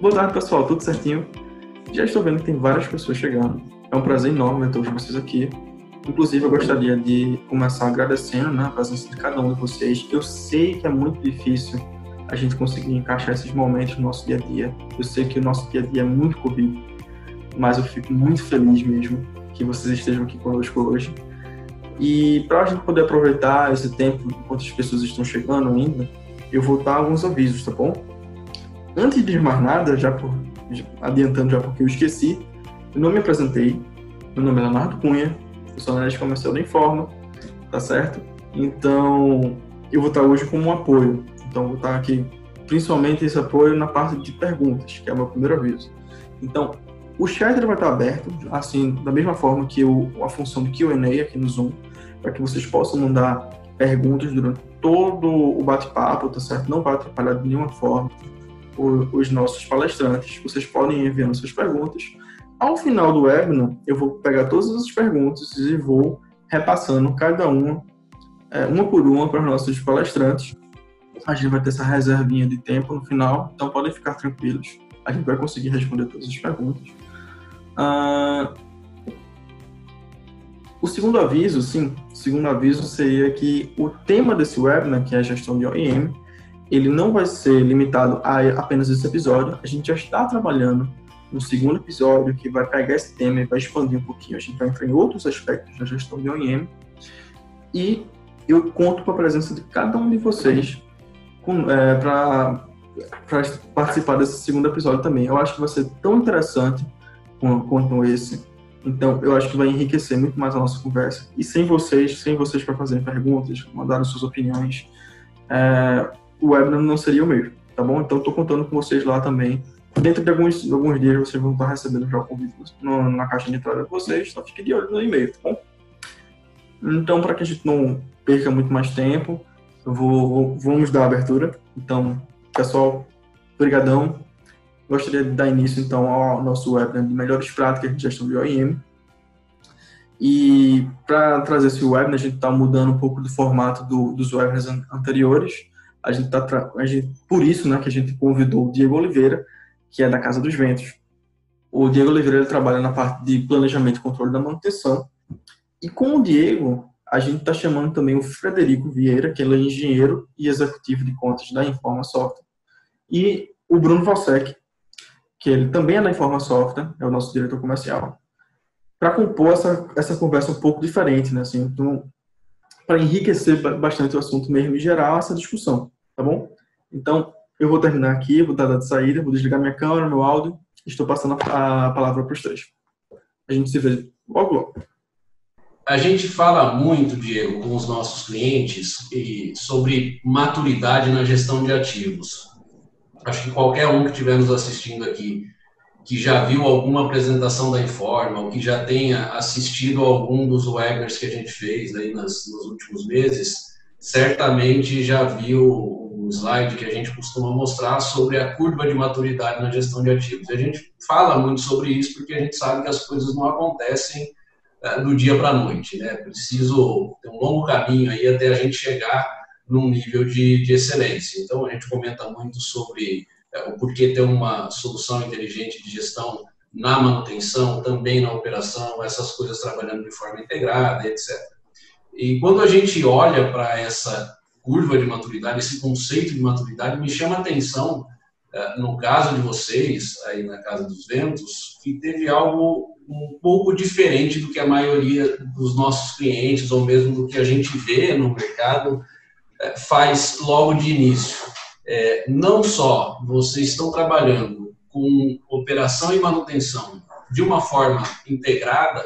Boa tarde, pessoal. Tudo certinho? Já estou vendo que tem várias pessoas chegando. É um prazer enorme todos vocês aqui. Inclusive, eu gostaria de começar agradecendo né, a presença de cada um de vocês. Eu sei que é muito difícil a gente conseguir encaixar esses momentos no nosso dia a dia. Eu sei que o nosso dia a dia é muito corrido, mas eu fico muito feliz mesmo que vocês estejam aqui conosco hoje. E para a gente poder aproveitar esse tempo enquanto as pessoas estão chegando ainda, eu vou dar alguns avisos, tá bom? Antes de mais nada, já por, adiantando já porque eu esqueci, eu não me apresentei. Meu nome é Leonardo Cunha, eu sou analista comercial da Informa, tá certo? Então, eu vou estar hoje como um apoio. Então, vou estar aqui, principalmente esse apoio na parte de perguntas, que é o meu primeiro aviso. Então, o chat vai estar aberto, assim, da mesma forma que o, a função do Q&A aqui no Zoom, para que vocês possam mandar perguntas durante todo o bate-papo, tá certo? Não vai atrapalhar de nenhuma forma os nossos palestrantes. Vocês podem ir enviando suas perguntas. Ao final do webinar, eu vou pegar todas as perguntas e vou repassando cada uma, é, uma por uma, para os nossos palestrantes. A gente vai ter essa reservinha de tempo no final, então podem ficar tranquilos. A gente vai conseguir responder todas as perguntas. Ah, o segundo aviso, sim, o segundo aviso seria que o tema desse webinar, que é a gestão de OEM, ele não vai ser limitado a apenas esse episódio. A gente já está trabalhando no segundo episódio que vai pegar esse tema e vai expandir um pouquinho. A gente vai entrar em outros aspectos da gestão de OEM. E eu conto com a presença de cada um de vocês é, para participar desse segundo episódio também. Eu acho que vai ser tão interessante quanto esse. Então, eu acho que vai enriquecer muito mais a nossa conversa. E sem vocês, sem vocês para fazerem perguntas, mandarem suas opiniões, é, o webinar não seria o mesmo, tá bom? Então, estou contando com vocês lá também. Dentro de alguns, alguns dias, vocês vão estar recebendo já o convite no, na caixa de entrada de vocês, então fique de olho no e-mail, tá bom? Então, para que a gente não perca muito mais tempo, vou, vamos dar abertura. Então, pessoal, brigadão. Gostaria de dar início, então, ao nosso webinar de melhores práticas de gestão de OEM. E para trazer esse webinar, a gente está mudando um pouco do formato do, dos webinars anteriores. A gente tá a gente, por isso, né, que a gente convidou o Diego Oliveira, que é da Casa dos Ventos. O Diego Oliveira ele trabalha na parte de planejamento e controle da manutenção. E com o Diego, a gente está chamando também o Frederico Vieira, que ele é engenheiro e executivo de contas da Informa Software. E o Bruno Valsec, que ele também é da Informa Software, é o nosso diretor comercial, para compor essa, essa conversa um pouco diferente, né? Assim, então, para enriquecer bastante o assunto mesmo e gerar essa discussão, tá bom? Então, eu vou terminar aqui, vou dar a saída, vou desligar minha câmera, meu áudio, estou passando a, a palavra para os três. A gente se vê logo logo. A gente fala muito, Diego, com os nossos clientes sobre maturidade na gestão de ativos acho que qualquer um que estiver nos assistindo aqui, que já viu alguma apresentação da Informa, ou que já tenha assistido algum dos webinars que a gente fez aí nas, nos últimos meses, certamente já viu o slide que a gente costuma mostrar sobre a curva de maturidade na gestão de ativos. E a gente fala muito sobre isso porque a gente sabe que as coisas não acontecem uh, do dia para a noite, né? Preciso ter um longo caminho aí até a gente chegar num nível de, de excelência. Então, a gente comenta muito sobre é, o porquê ter uma solução inteligente de gestão na manutenção, também na operação, essas coisas trabalhando de forma integrada, etc. E quando a gente olha para essa curva de maturidade, esse conceito de maturidade, me chama a atenção, é, no caso de vocês, aí na Casa dos Ventos, que teve algo um pouco diferente do que a maioria dos nossos clientes, ou mesmo do que a gente vê no mercado, é, faz logo de início. É, não só vocês estão trabalhando com operação e manutenção de uma forma integrada,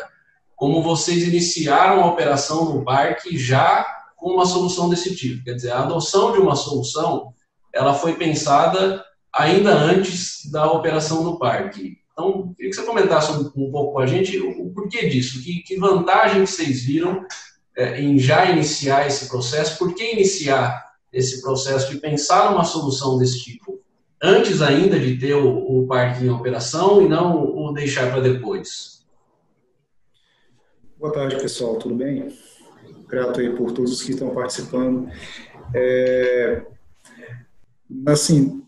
como vocês iniciaram a operação no parque já com uma solução desse tipo. Quer dizer, a adoção de uma solução, ela foi pensada ainda antes da operação no parque. Então, queria que você comentasse um, pouco com a gente o, porquê disso, que, que vantagem vocês viram é, em já iniciar esse processo, por que iniciar esse processo de pensar numa solução desse tipo antes ainda de ter o, o parque em operação e não o deixar para depois? Boa tarde, pessoal, tudo bem? Grato aí por todos que estão participando. É, assim,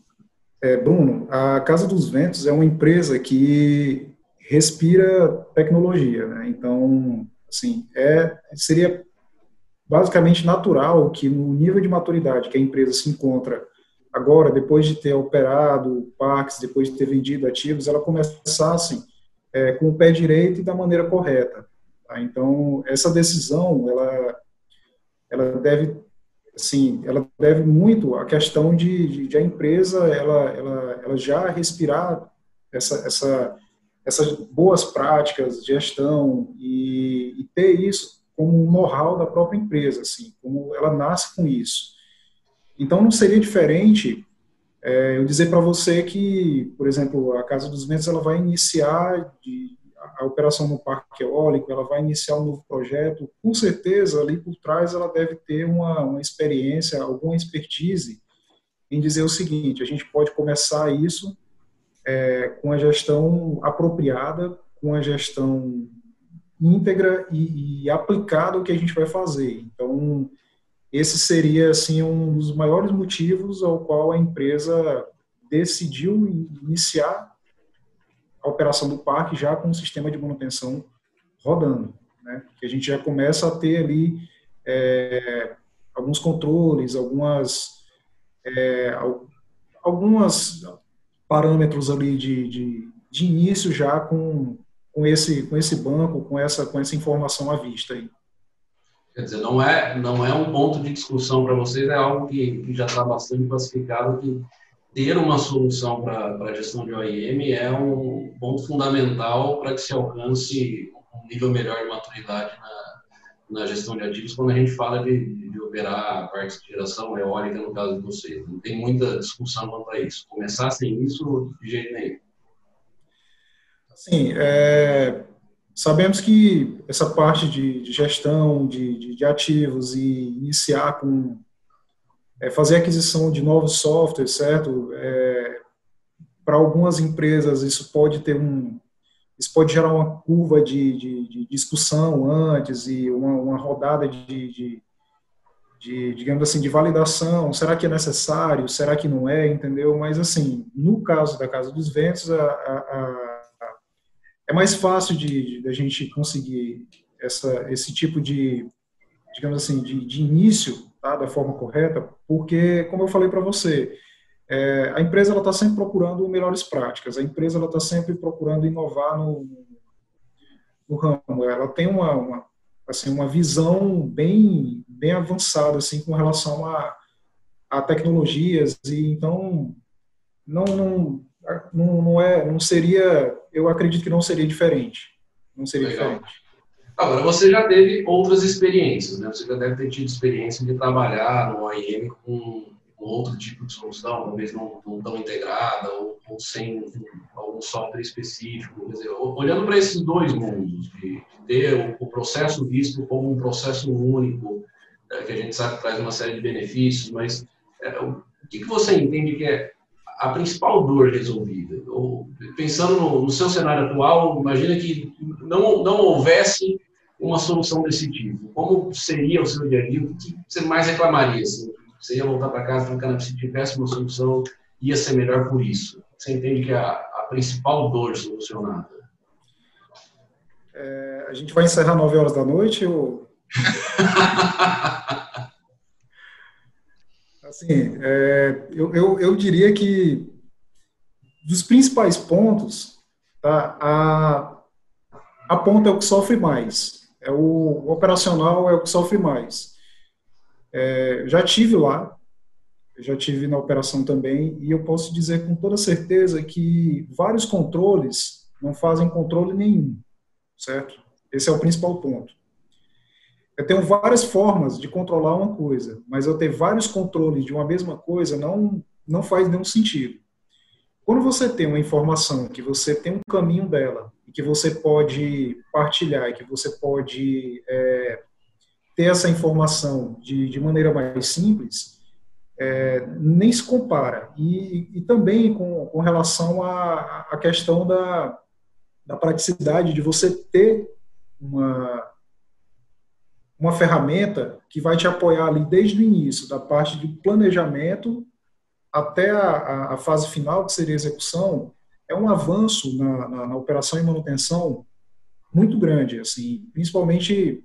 É, Bruno, a Casa dos Ventos é uma empresa que respira tecnologia, né? Então, assim, é, seria basicamente natural que no nível de maturidade que a empresa se encontra agora, depois de ter operado parques, depois de ter vendido ativos, ela começasse é, com o pé direito e da maneira correta. Tá? Então, essa decisão, ela, ela deve, assim, ela deve muito à questão de, de, de a empresa, ela, ela, ela já respirar essa, essa, essas boas práticas de gestão e, e ter isso como um know-how da própria empresa, assim, como ela nasce com isso. Então, não seria diferente é, eu dizer para você que, por exemplo, a Casa dos Ventos ela vai iniciar de, a, operação no parque eólico, ela vai iniciar um novo projeto, com certeza ali por trás ela deve ter uma, uma experiência, alguma expertise em dizer o seguinte: a gente pode começar isso é, com a gestão apropriada, com a gestão íntegra e, e aplicada o que a gente vai fazer. Então, esse seria assim um dos maiores motivos ao qual a empresa decidiu iniciar a operação do parque já com o sistema de manutenção rodando, né? A gente já começa a ter ali é, alguns controles, algumas é, algumas parâmetros ali de, de, de início já com, com esse com esse banco, com essa com essa informação à vista aí. Quer dizer, não é, não é um ponto de discussão para vocês, é algo que, que já está bastante classificado, que ter uma solução para a gestão de OIM é um ponto fundamental para que se alcance um nível melhor de maturidade na, na gestão de ativos quando a gente fala de, de operar parques de geração eólica, no caso de vocês. Não tem muita discussão quanto a isso. Começar sem isso, de jeito nenhum. Sim, é, Sabemos que essa parte de, de gestão de, de, de, ativos e iniciar com é, fazer aquisição de novos softwares, certo? É, Para algumas empresas isso pode ter um isso pode gerar uma curva de, de discussão antes e uma, uma rodada de, digamos assim de validação. Será que é necessário? Será que não é? Entendeu? Mas assim, no caso da Casa dos Ventos, a, a é mais fácil de, de a gente conseguir essa, esse tipo de, digamos assim, de, de início tá, da forma correta, porque, como eu falei para você, é, a empresa está sempre procurando melhores práticas, a empresa está sempre procurando inovar no, no ramo, ela tem uma, uma, assim, uma visão bem, bem avançada assim, com relação a, a tecnologias, e então não, não, não, não, é, não seria eu acredito que não seria diferente. Não seria Legal. diferente. Agora, você já teve outras experiências, né? Você já deve ter tido experiência de trabalhar no OIM com, outro tipo de solução, talvez não, não tão integrada ou, ou, sem algum software específico. Dizer, olhando para esses dois mundos, de, de ter o, o, processo visto como um processo único, é, que a gente sabe que traz uma série de benefícios, mas é, o que, que você entende que é a principal dor resolvida? Pensando no, no, seu cenário atual, imagina que não, não houvesse uma solução desse tipo. Como seria o seu dia a dia? O que você mais reclamaria? Assim? Você ia voltar para casa e falar, se tivesse uma solução, ia ser melhor por isso. Você entende que é a, a principal dor solucionada? É, a gente vai encerrar 9 horas da noite ou... Assim, é, eu, eu, eu, diria que dos principais pontos, tá, a, a ponta é o que sofre mais, é o, o operacional é o que sofre mais. É, já tive lá, já tive na operação também, e eu posso dizer com toda certeza que vários controles não fazem controle nenhum, certo? Esse é o principal ponto. Eu tenho várias formas de controlar uma coisa, mas eu ter vários controles de uma mesma coisa não, não faz nenhum sentido. Quando você tem uma informação que você tem um caminho dela, e que você pode partilhar, e que você pode é, ter essa informação de, de maneira mais simples, é, nem se compara. E, e também com, com relação à, questão da, da praticidade de você ter uma, uma ferramenta que vai te apoiar ali desde o início, da parte de planejamento até a, a, fase final, que seria a execução, é um avanço na, na, na operação e manutenção muito grande, assim, principalmente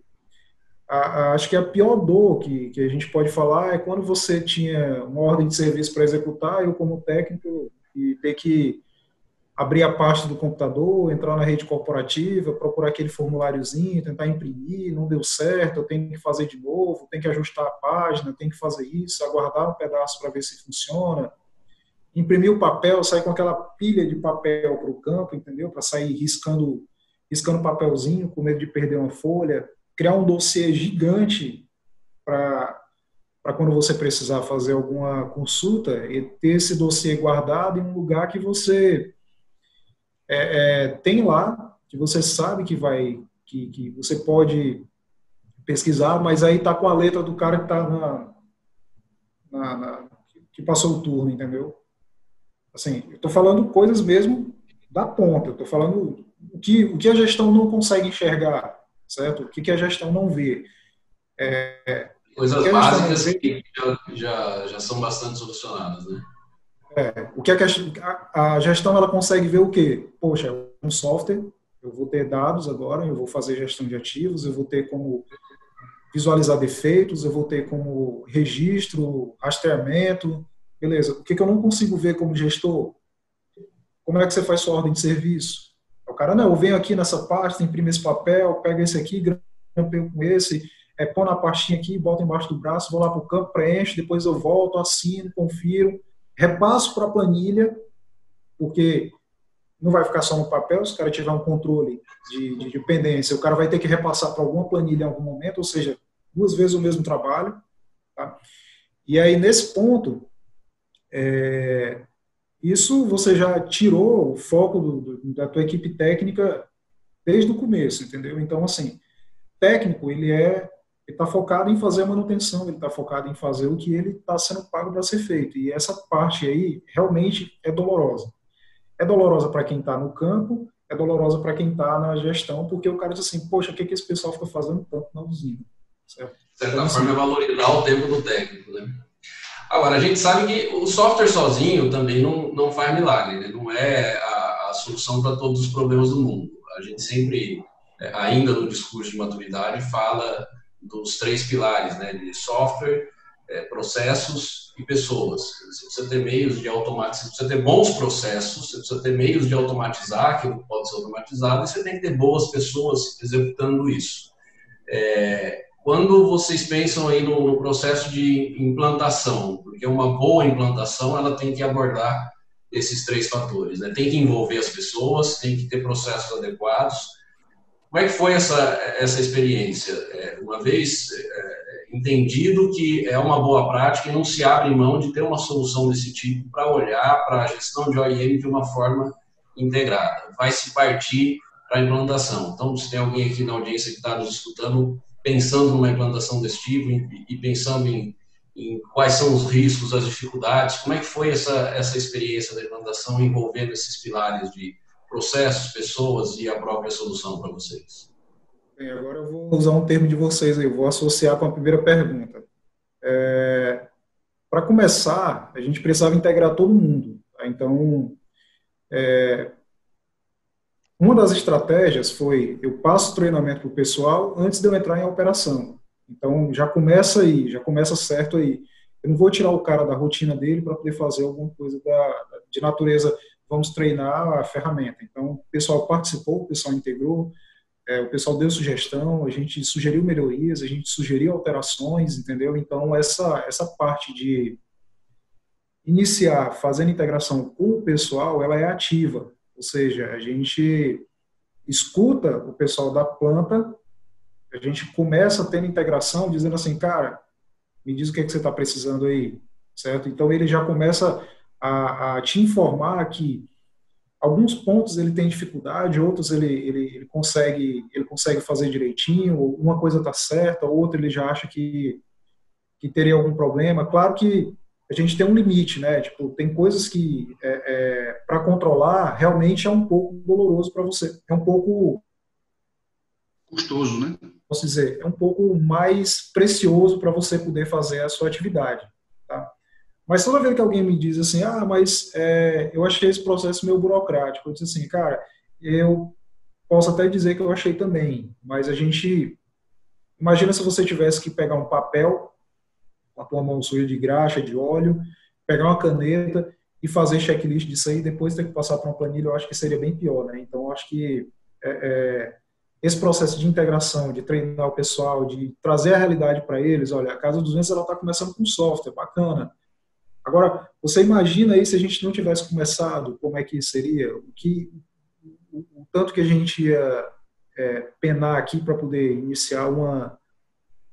a, a, acho que a pior dor que, que a gente pode falar é quando você tinha uma ordem de serviço para executar, eu como técnico e ter que abrir a pasta do computador, entrar na rede corporativa, procurar aquele formuláriozinho, tentar imprimir, não deu certo, eu tenho que fazer de novo, tenho que ajustar a página, tenho que fazer isso, aguardar um pedaço para ver se funciona. Imprimir o papel, sair com aquela pilha de papel para o campo, entendeu? Para sair riscando, riscando papelzinho, com medo de perder uma folha. Criar um dossiê gigante para para quando você precisar fazer alguma consulta e ter esse dossiê guardado em um lugar que você é, é, tem lá, que você sabe que vai, que, que você pode pesquisar, mas aí tá com a letra do cara que tá na, na, na que passou o turno, entendeu? Assim, eu tô falando coisas mesmo da ponta, eu tô falando o que, o que a gestão não consegue enxergar, certo? O que, que a gestão não vê. É, coisas básicas vê, que já, já, já são bastante solucionadas, né? É, o que a, a, gestão ela consegue ver o quê? Poxa, um software, eu vou ter dados agora, eu vou fazer gestão de ativos, eu vou ter como visualizar defeitos, eu vou ter como registro, rastreamento, beleza. O que, que eu não consigo ver como gestor? Como é que você faz sua ordem de serviço? O cara, não, eu venho aqui nessa pasta, imprime esse papel, pega esse aqui, grampeio com esse, é, põe na pastinha aqui, bota embaixo do braço, vou lá para o campo, preencho, depois eu volto, assino, confiro repasso para a planilha, porque não vai ficar só no papel, se o cara tiver um controle de, de, de pendência, o cara vai ter que repassar para alguma planilha em algum momento, ou seja, duas vezes o mesmo trabalho. Tá? E aí, nesse ponto, é, isso você já tirou o foco do, do, da tua equipe técnica desde o começo, entendeu? Então, assim, técnico, ele é ele está focado em fazer a manutenção, ele está focado em fazer o que ele está sendo pago para ser feito. E essa parte aí realmente é dolorosa. É dolorosa para quem está no campo, é dolorosa para quem está na gestão, porque o cara diz assim, poxa, o que, que esse pessoal fica fazendo tanto na usina? Certo? De certa então, forma, é valorizar o tempo do técnico, né? Agora, a gente sabe que o software sozinho também não, não faz milagre, né? não é a, a solução para todos os problemas do mundo. A gente sempre, é, ainda no discurso de maturidade, fala dos três pilares, né, de software, é, processos e pessoas. Você precisa ter meios de automatizar, você precisa ter bons processos, você precisa ter meios de automatizar aquilo que pode ser automatizado e você tem que ter boas pessoas executando isso. É, quando vocês pensam aí no, no, processo de implantação, porque uma boa implantação ela tem que abordar esses três fatores, né? Tem que envolver as pessoas, tem que ter processos adequados, como é que foi essa, essa experiência? É, uma vez é, entendido que é uma boa prática e não se abre mão de ter uma solução desse tipo para olhar para a gestão de OIM de uma forma integrada. Vai se partir para a implantação. Então, se tem alguém aqui na audiência que está nos escutando pensando numa implantação desse tipo e, e pensando em, em, quais são os riscos, as dificuldades, como é que foi essa, essa experiência da implantação envolvendo esses pilares de processos, pessoas e a própria solução para vocês? Bem, agora eu vou usar um termo de vocês, eu vou associar com a primeira pergunta. É, para começar, a gente precisava integrar todo mundo. Tá? Então, é, uma das estratégias foi eu passo treinamento para o pessoal antes de eu entrar em operação. Então, já começa aí, já começa certo aí. Eu não vou tirar o cara da rotina dele para poder fazer alguma coisa da, de natureza vamos treinar a ferramenta. Então, o pessoal participou, o pessoal integrou, é, o pessoal deu sugestão, a gente sugeriu melhorias, a gente sugeriu alterações, entendeu? Então, essa, essa parte de iniciar fazendo integração com o pessoal, ela é ativa, ou seja, a gente escuta o pessoal da planta, a gente começa tendo integração, dizendo assim, cara, me diz o que, é que você está precisando aí, certo? Então, ele já começa a, a te informar que alguns pontos ele tem dificuldade, outros ele, ele, ele, consegue ele consegue fazer direitinho, uma coisa está certa, outra ele já acha que, que teria algum problema. Claro que a gente tem um limite, né? Tipo, tem coisas que é, é, para controlar realmente é um pouco doloroso para você, é um pouco custoso, né? Posso dizer, é um pouco mais precioso para você poder fazer a sua atividade? Mas toda vez que alguém me diz assim, ah, mas é, eu achei esse processo meio burocrático, eu disse assim, cara, eu posso até dizer que eu achei também, mas a gente. Imagina se você tivesse que pegar um papel, com a tua mão suja de graxa, de óleo, pegar uma caneta e fazer checklist disso aí, depois ter que passar para uma planilha, eu acho que seria bem pior, né? Então, eu acho que é, é, esse processo de integração, de treinar o pessoal, de trazer a realidade para eles, olha, a Casa dos Ventos ela está começando com software, bacana. Agora, você imagina aí se a gente não tivesse começado, como é que seria? O que, o, o tanto que a gente ia é, penar aqui para poder iniciar uma,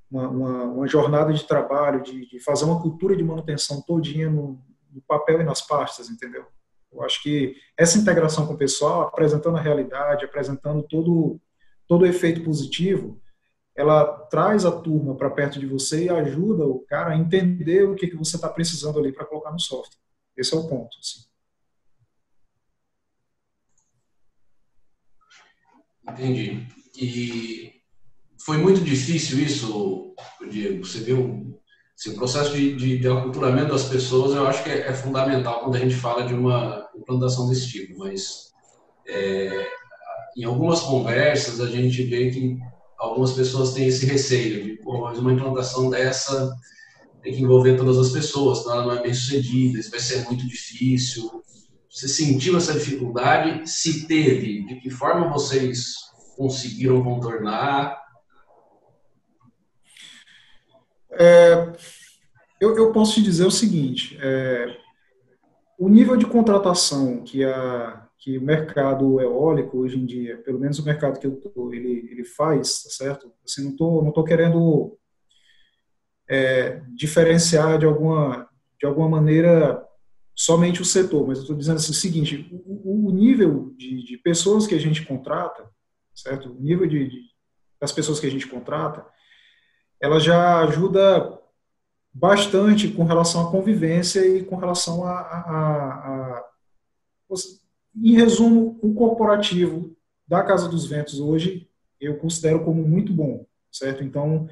uma, uma, uma, jornada de trabalho, de, de, fazer uma cultura de manutenção todinha no, no papel e nas pastas, entendeu? Eu acho que essa integração com o pessoal, apresentando a realidade, apresentando todo, todo o efeito positivo, ela traz a turma para perto de você e ajuda o cara a entender o que, que você está precisando ali para colocar no software. Esse é o ponto. Assim. Entendi. E foi muito difícil isso, Diego? Você viu assim, o processo de, de, de, aculturamento das pessoas, eu acho que é, é, fundamental quando a gente fala de uma implantação desse tipo, mas é, em algumas conversas a gente vê que algumas pessoas têm esse receio de, mas uma implantação dessa tem que envolver todas as pessoas, ela não é bem sucedida, isso vai ser muito difícil. Você sentiu essa dificuldade? Se teve, de que forma vocês conseguiram contornar? É, eu, eu, posso te dizer o seguinte: é, o nível de contratação que, a, que o mercado eólico hoje em dia, pelo menos o mercado que eu tô, ele, ele faz, tá certo? Assim, não tô, não tô querendo é, diferenciar de alguma, de alguma maneira somente o setor, mas eu estou dizendo assim, o seguinte: o, o nível de, de, pessoas que a gente contrata, certo? O nível de, de, das pessoas que a gente contrata, ela já ajuda bastante com relação à convivência e com relação a, a, a, a em resumo, o corporativo da Casa dos Ventos hoje eu considero como muito bom, certo? Então,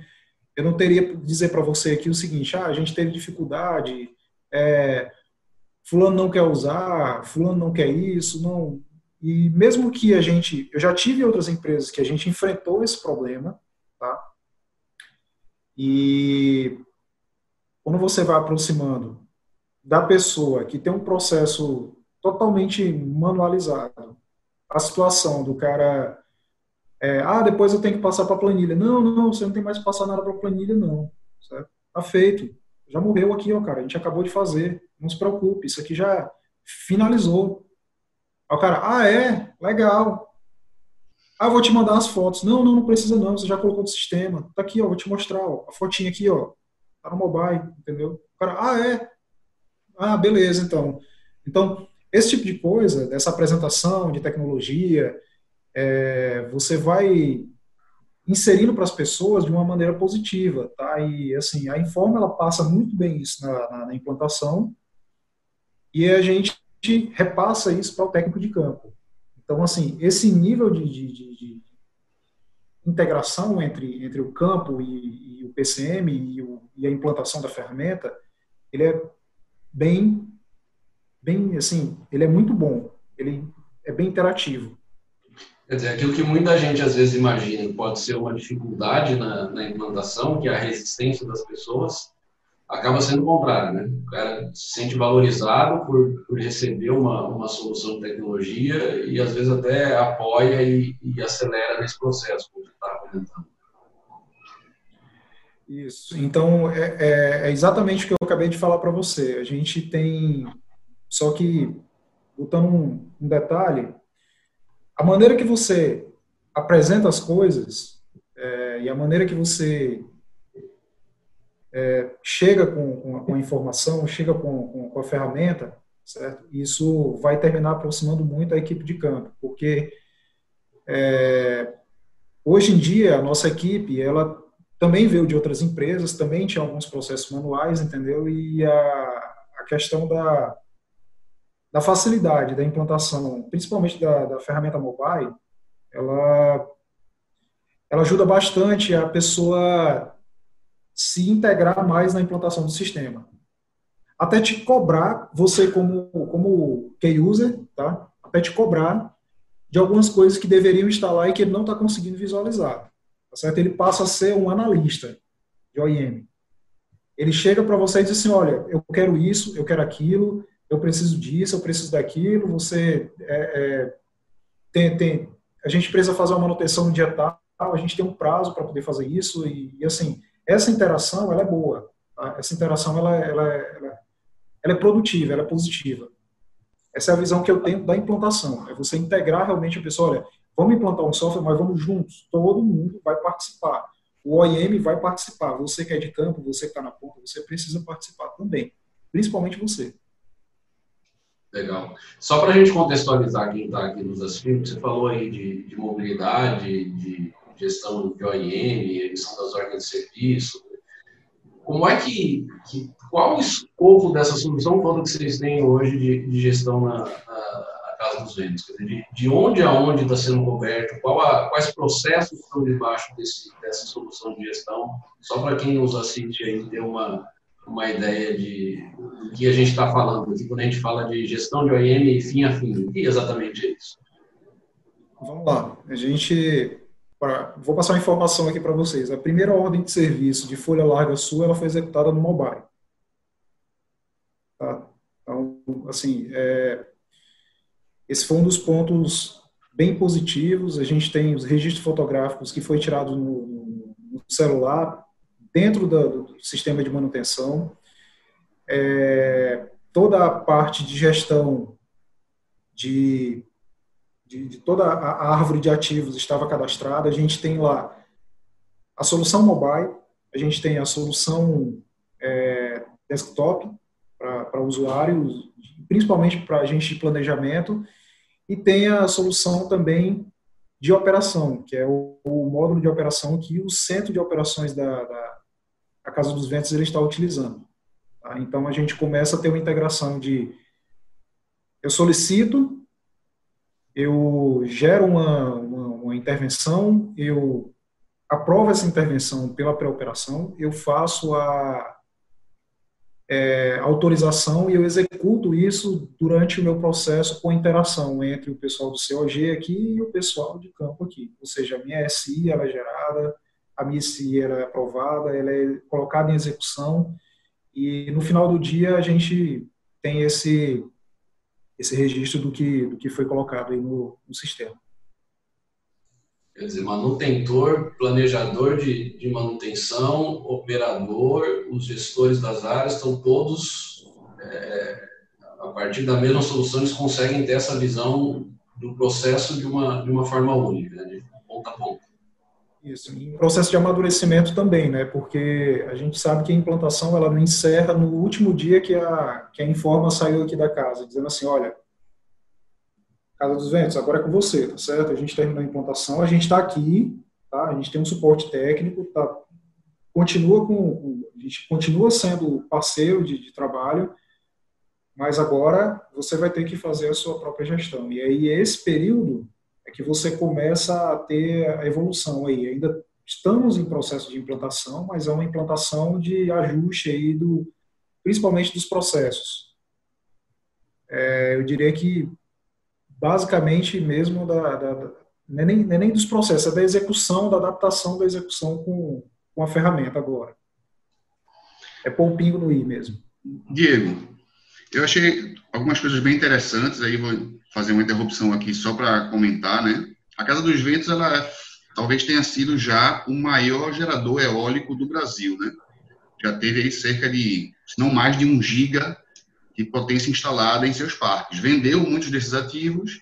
eu não teria dizer para você aqui o seguinte: ah, a gente teve dificuldade, é, fulano não quer usar, fulano não quer isso, não. E mesmo que a gente, eu já tive outras empresas que a gente enfrentou esse problema, tá? E quando você vai aproximando da pessoa que tem um processo totalmente manualizado, a situação do cara, é, ah, depois eu tenho que passar para a planilha. Não, não, você não tem mais que passar nada para a planilha, não. Certo? Tá feito. Já morreu aqui, ó, cara. A gente acabou de fazer. Não se preocupe, isso aqui já finalizou. Aí o cara, ah, é? Legal. Ah, vou te mandar as fotos. Não, não, não precisa não, você já colocou no sistema. Tá aqui, ó, vou te mostrar, ó, a fotinha aqui, ó. Tá no mobile, entendeu? O cara, ah, é? Ah, beleza, então. Então, esse tipo de coisa, dessa apresentação de tecnologia, é, você vai inserindo para as pessoas de uma maneira positiva, tá? E assim, a Informa ela passa muito bem isso na, na, na implantação e a gente repassa isso para o técnico de campo. Então, assim, esse nível de, de, de, de integração entre, entre o campo e, e o PCM e, o, e, a implantação da ferramenta, ele é bem, bem, assim, ele é muito bom. Ele é bem interativo. Quer dizer, aquilo que muita gente às vezes imagina que pode ser uma dificuldade na, na implantação, que é a resistência das pessoas, acaba sendo o contrário, né? O cara se sente valorizado por, por receber uma, uma solução de tecnologia e às vezes até apoia e, e acelera nesse processo, como você está comentando. Isso. Então, é, é, é, exatamente o que eu acabei de falar para você. A gente tem, só que, botando um, um detalhe, a maneira que você apresenta as coisas é, e a maneira que você é, chega com, com, a, com, a, informação, chega com, com, a ferramenta, certo? Isso vai terminar aproximando muito a equipe de campo, porque é, hoje em dia a nossa equipe, ela também veio de outras empresas, também tinha alguns processos manuais, entendeu? E a, a questão da, da facilidade da implantação, principalmente da, da ferramenta mobile, ela, ela ajuda bastante a pessoa se integrar mais na implantação do sistema. até te cobrar, você como, como key user, tá? até te cobrar de algumas coisas que deveriam estar lá e que ele não está conseguindo visualizar. Tá certo? Ele passa a ser um analista de OIM. Ele chega para você e diz assim, olha, eu quero isso, eu quero aquilo, eu preciso disso, eu preciso daquilo, você é, é, tem, tem, a gente precisa fazer uma manutenção no dia tal, a gente tem um prazo para poder fazer isso, e, e, assim, essa interação, ela é boa, tá? essa interação, ela, ela, ela, ela é produtiva, ela é positiva. Essa é a visão que eu tenho da implantação, é você integrar realmente a pessoa, olha, vamos implantar um software, mas vamos juntos, todo mundo vai participar. O OIM vai participar, você que é de campo, você que está na ponta, você precisa participar também, principalmente você. Legal. Só para a gente contextualizar quem está aqui nos assistindo, você falou aí de, de mobilidade, de gestão de OIM, emissão das ordens de serviço. Como é que, que qual o escopo dessa solução toda que vocês têm hoje de, de gestão na, na, na, Casa dos Ventos? De, de onde a onde está sendo coberto? A, quais processos estão debaixo desse, dessa solução de gestão? Só para quem nos assiste aí ter uma, uma ideia de do que a gente está falando aqui quando a gente fala de gestão de OEM fim a fim. O que exatamente é isso? Vamos lá. A gente pra, vou passar uma informação aqui para vocês. A primeira ordem de serviço de folha larga sua ela foi executada no mobile. Tá? Então, assim, é, esse foi um dos pontos bem positivos. A gente tem os registros fotográficos que foi tirado no, no celular dentro do, do sistema de manutenção. É, toda a parte de gestão de, de, de, toda a árvore de ativos estava cadastrada. A gente tem lá a solução mobile, a gente tem a solução é, desktop para usuários, principalmente para a gente de planejamento, e tem a solução também de operação, que é o, o módulo de operação que o centro de operações da, da a Casa dos Ventos ele está utilizando. Tá? Então a gente começa a ter uma integração de eu solicito, eu gero uma, uma, uma intervenção, eu aprovo essa intervenção pela pré-operação, eu faço a é, autorização e eu executo isso durante o meu processo com interação entre o pessoal do COG aqui e o pessoal de campo aqui. Ou seja, a minha SI ela é gerada, a MISI era aprovada, ela é colocada em execução e no final do dia a gente tem esse esse registro do que do que foi colocado aí no, no sistema. Quer dizer, manutentor, planejador de, de manutenção, operador, os gestores das áreas estão todos é, a partir da mesma solução eles conseguem ter essa visão do processo de uma de uma forma única, né, de ponta a ponta. Isso, em processo de amadurecimento também, né? Porque a gente sabe que a implantação ela não encerra no último dia que a, que a Informa saiu aqui da casa, dizendo assim, olha, Casa dos Ventos, agora é com você, tá certo? A gente terminou a implantação, a gente está aqui, tá? A gente tem um suporte técnico, tá? Continua com, a gente continua sendo parceiro de, de trabalho, mas agora você vai ter que fazer a sua própria gestão. E aí esse período é que você começa a ter a evolução aí. Ainda estamos em processo de implantação, mas é uma implantação de ajuste aí do, principalmente dos processos. É, eu diria que basicamente mesmo da, da, da é nem, não é nem dos processos, é da execução, da adaptação da execução com, com a ferramenta agora. É pôr pingo no i mesmo. Diego, eu achei algumas coisas bem interessantes, aí vou fazer uma interrupção aqui só para comentar, né? A Casa dos Ventos, ela talvez tenha sido já o maior gerador eólico do Brasil, né? Já teve aí cerca de, se não mais de um giga de potência instalada em seus parques. Vendeu muitos desses ativos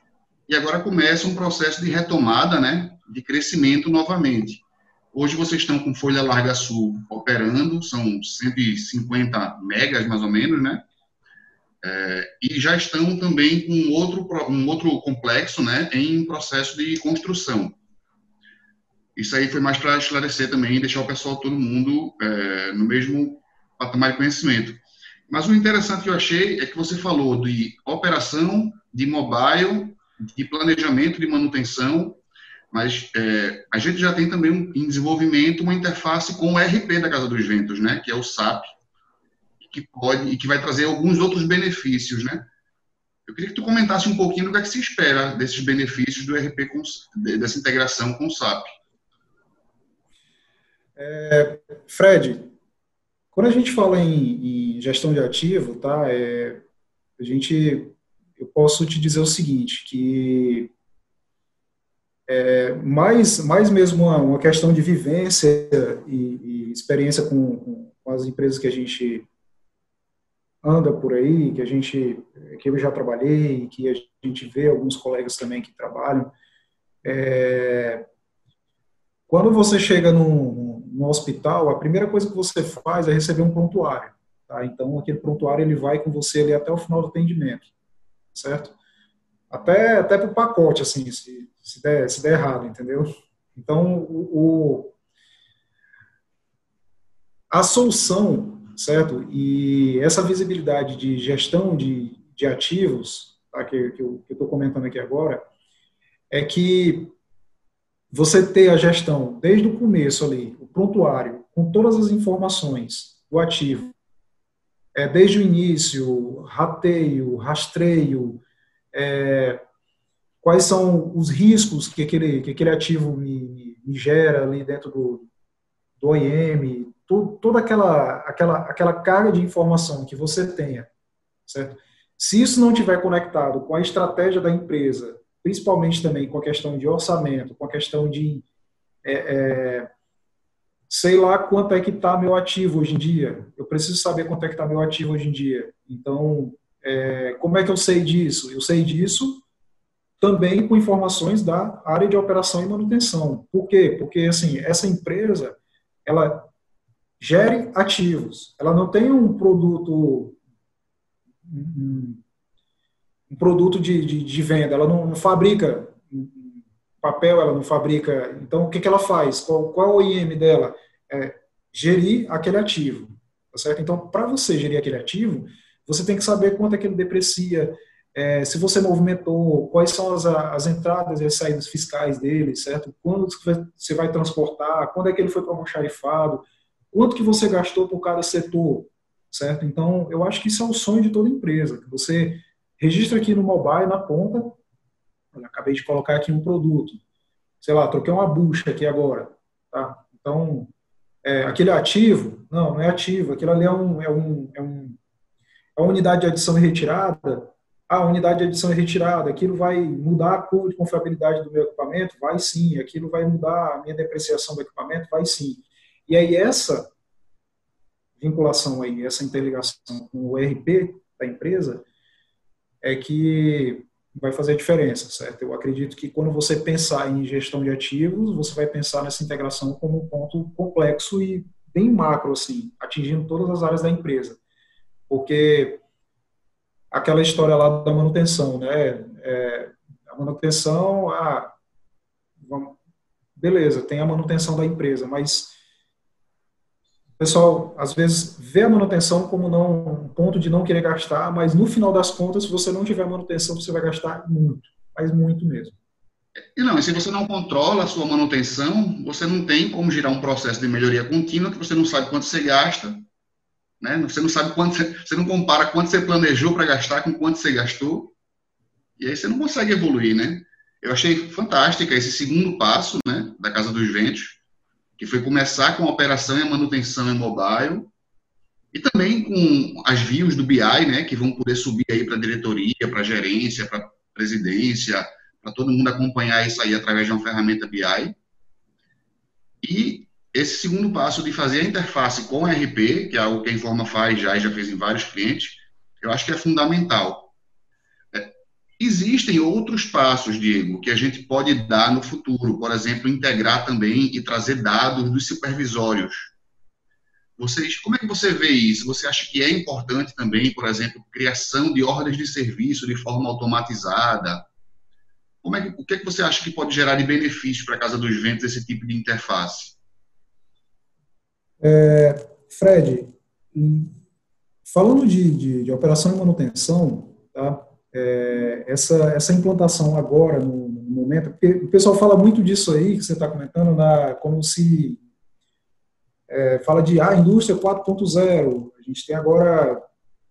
e agora começa um processo de retomada, né? De crescimento novamente. Hoje vocês estão com Folha Larga Sul operando, são 150 megas mais ou menos, né? É, e já estão também com outro, um outro complexo né, em processo de construção. Isso aí foi mais para esclarecer também e deixar o pessoal, todo mundo, é, no mesmo patamar de conhecimento. Mas o interessante que eu achei é que você falou de operação, de mobile, de planejamento, de manutenção, mas é, a gente já tem também um, em desenvolvimento uma interface com o RP da Casa dos Ventos, né, que é o SAP, que pode e que vai trazer alguns outros benefícios, né? Eu queria que tu comentasse um pouquinho do que, é que se espera desses benefícios do RP, com, dessa integração com o SAP. É, Fred, quando a gente fala em, em gestão de ativo, tá? É, a gente, eu posso te dizer o seguinte, que é, mais, mais mesmo uma, uma questão de vivência e, e experiência com, com, as empresas que a gente anda por aí, que a gente, que eu já trabalhei, que a gente vê alguns colegas também que trabalham. É, quando você chega num, num, hospital, a primeira coisa que você faz é receber um prontuário. Tá? Então, aquele prontuário ele vai com você ali até o final do atendimento, certo? Até, até para o pacote, assim, se, se, der, se der errado, entendeu? Então, o, o a solução certo? E essa visibilidade de gestão de, de ativos, tá, que, que eu estou comentando aqui agora, é que você ter a gestão desde o começo ali, o prontuário, com todas as informações do ativo, é, desde o início, rateio, rastreio, é, quais são os riscos que aquele, que aquele ativo me, me gera ali dentro do, do OIM, toda aquela, aquela, aquela carga de informação que você tenha, certo? Se isso não estiver conectado com a estratégia da empresa, principalmente também com a questão de orçamento, com a questão de é, é, sei lá quanto é que está meu ativo hoje em dia. Eu preciso saber quanto é que está meu ativo hoje em dia. Então, é, como é que eu sei disso? Eu sei disso também com informações da área de operação e manutenção. Por quê? Porque assim essa empresa ela gere ativos. Ela não tem um produto um, produto de, de, de, venda. Ela não, não, fabrica papel, ela não fabrica. Então, o que, que ela faz? Qual, qual é o IM dela? É gerir aquele ativo. Tá certo? Então, para você gerir aquele ativo, você tem que saber quanto é que ele deprecia, é, se você movimentou, quais são as, as entradas e as saídas fiscais dele, certo? Quando você vai transportar, quando é que ele foi para o xarifado, quanto que você gastou por cada setor, certo? Então, eu acho que isso é o sonho de toda empresa, que você registra aqui no mobile, na ponta, acabei de colocar aqui um produto, sei lá, troquei uma bucha aqui agora, tá? Então, é, aquele ativo, não, não é ativo, aquilo ali é, um, é, um, é, um, é uma unidade de adição e retirada, a unidade de adição e retirada, aquilo vai mudar a curva de confiabilidade do meu equipamento? Vai sim. Aquilo vai mudar a minha depreciação do equipamento? Vai sim. E aí essa vinculação aí, essa interligação com o ERP da empresa é que vai fazer a diferença, certo? Eu acredito que quando você pensar em gestão de ativos, você vai pensar nessa integração como um ponto complexo e bem macro, assim, atingindo todas as áreas da empresa. Porque aquela história lá da manutenção, né? É, a manutenção, ah, vamos, beleza, tem a manutenção da empresa, mas pessoal às vezes vê a manutenção como não um ponto de não querer gastar, mas no final das contas, se você não tiver manutenção, você vai gastar muito, mas muito mesmo. E não, e se você não controla a sua manutenção, você não tem como girar um processo de melhoria contínua que você não sabe quanto você gasta, né? Você não sabe quanto você não compara quanto você planejou para gastar com quanto você gastou, e aí você não consegue evoluir, né? Eu achei fantástica esse segundo passo, né, da Casa dos Ventos, que foi começar com a operação e a manutenção em mobile, e também com as views do BI, né, que vão poder subir aí para a diretoria, para a gerência, para a presidência, para todo mundo acompanhar isso aí através de uma ferramenta BI. E esse segundo passo de fazer a interface com o RP, que é algo que a Informa faz já e já fez em vários clientes, eu acho que é fundamental. Existem outros passos, Diego, que a gente pode dar no futuro, por exemplo, integrar também e trazer dados dos supervisórios. Vocês, como é que você vê isso? Você acha que é importante também, por exemplo, criação de ordens de serviço de forma automatizada? Como é que, o que, é que você acha que pode gerar de benefício para a Casa dos Ventos esse tipo de interface? É, Fred, falando de, de, de operação e manutenção, tá? É, essa, essa implantação agora, no, no, momento, porque o pessoal fala muito disso aí, que você está comentando, na, como se é, fala de ah, indústria 4.0, a gente tem agora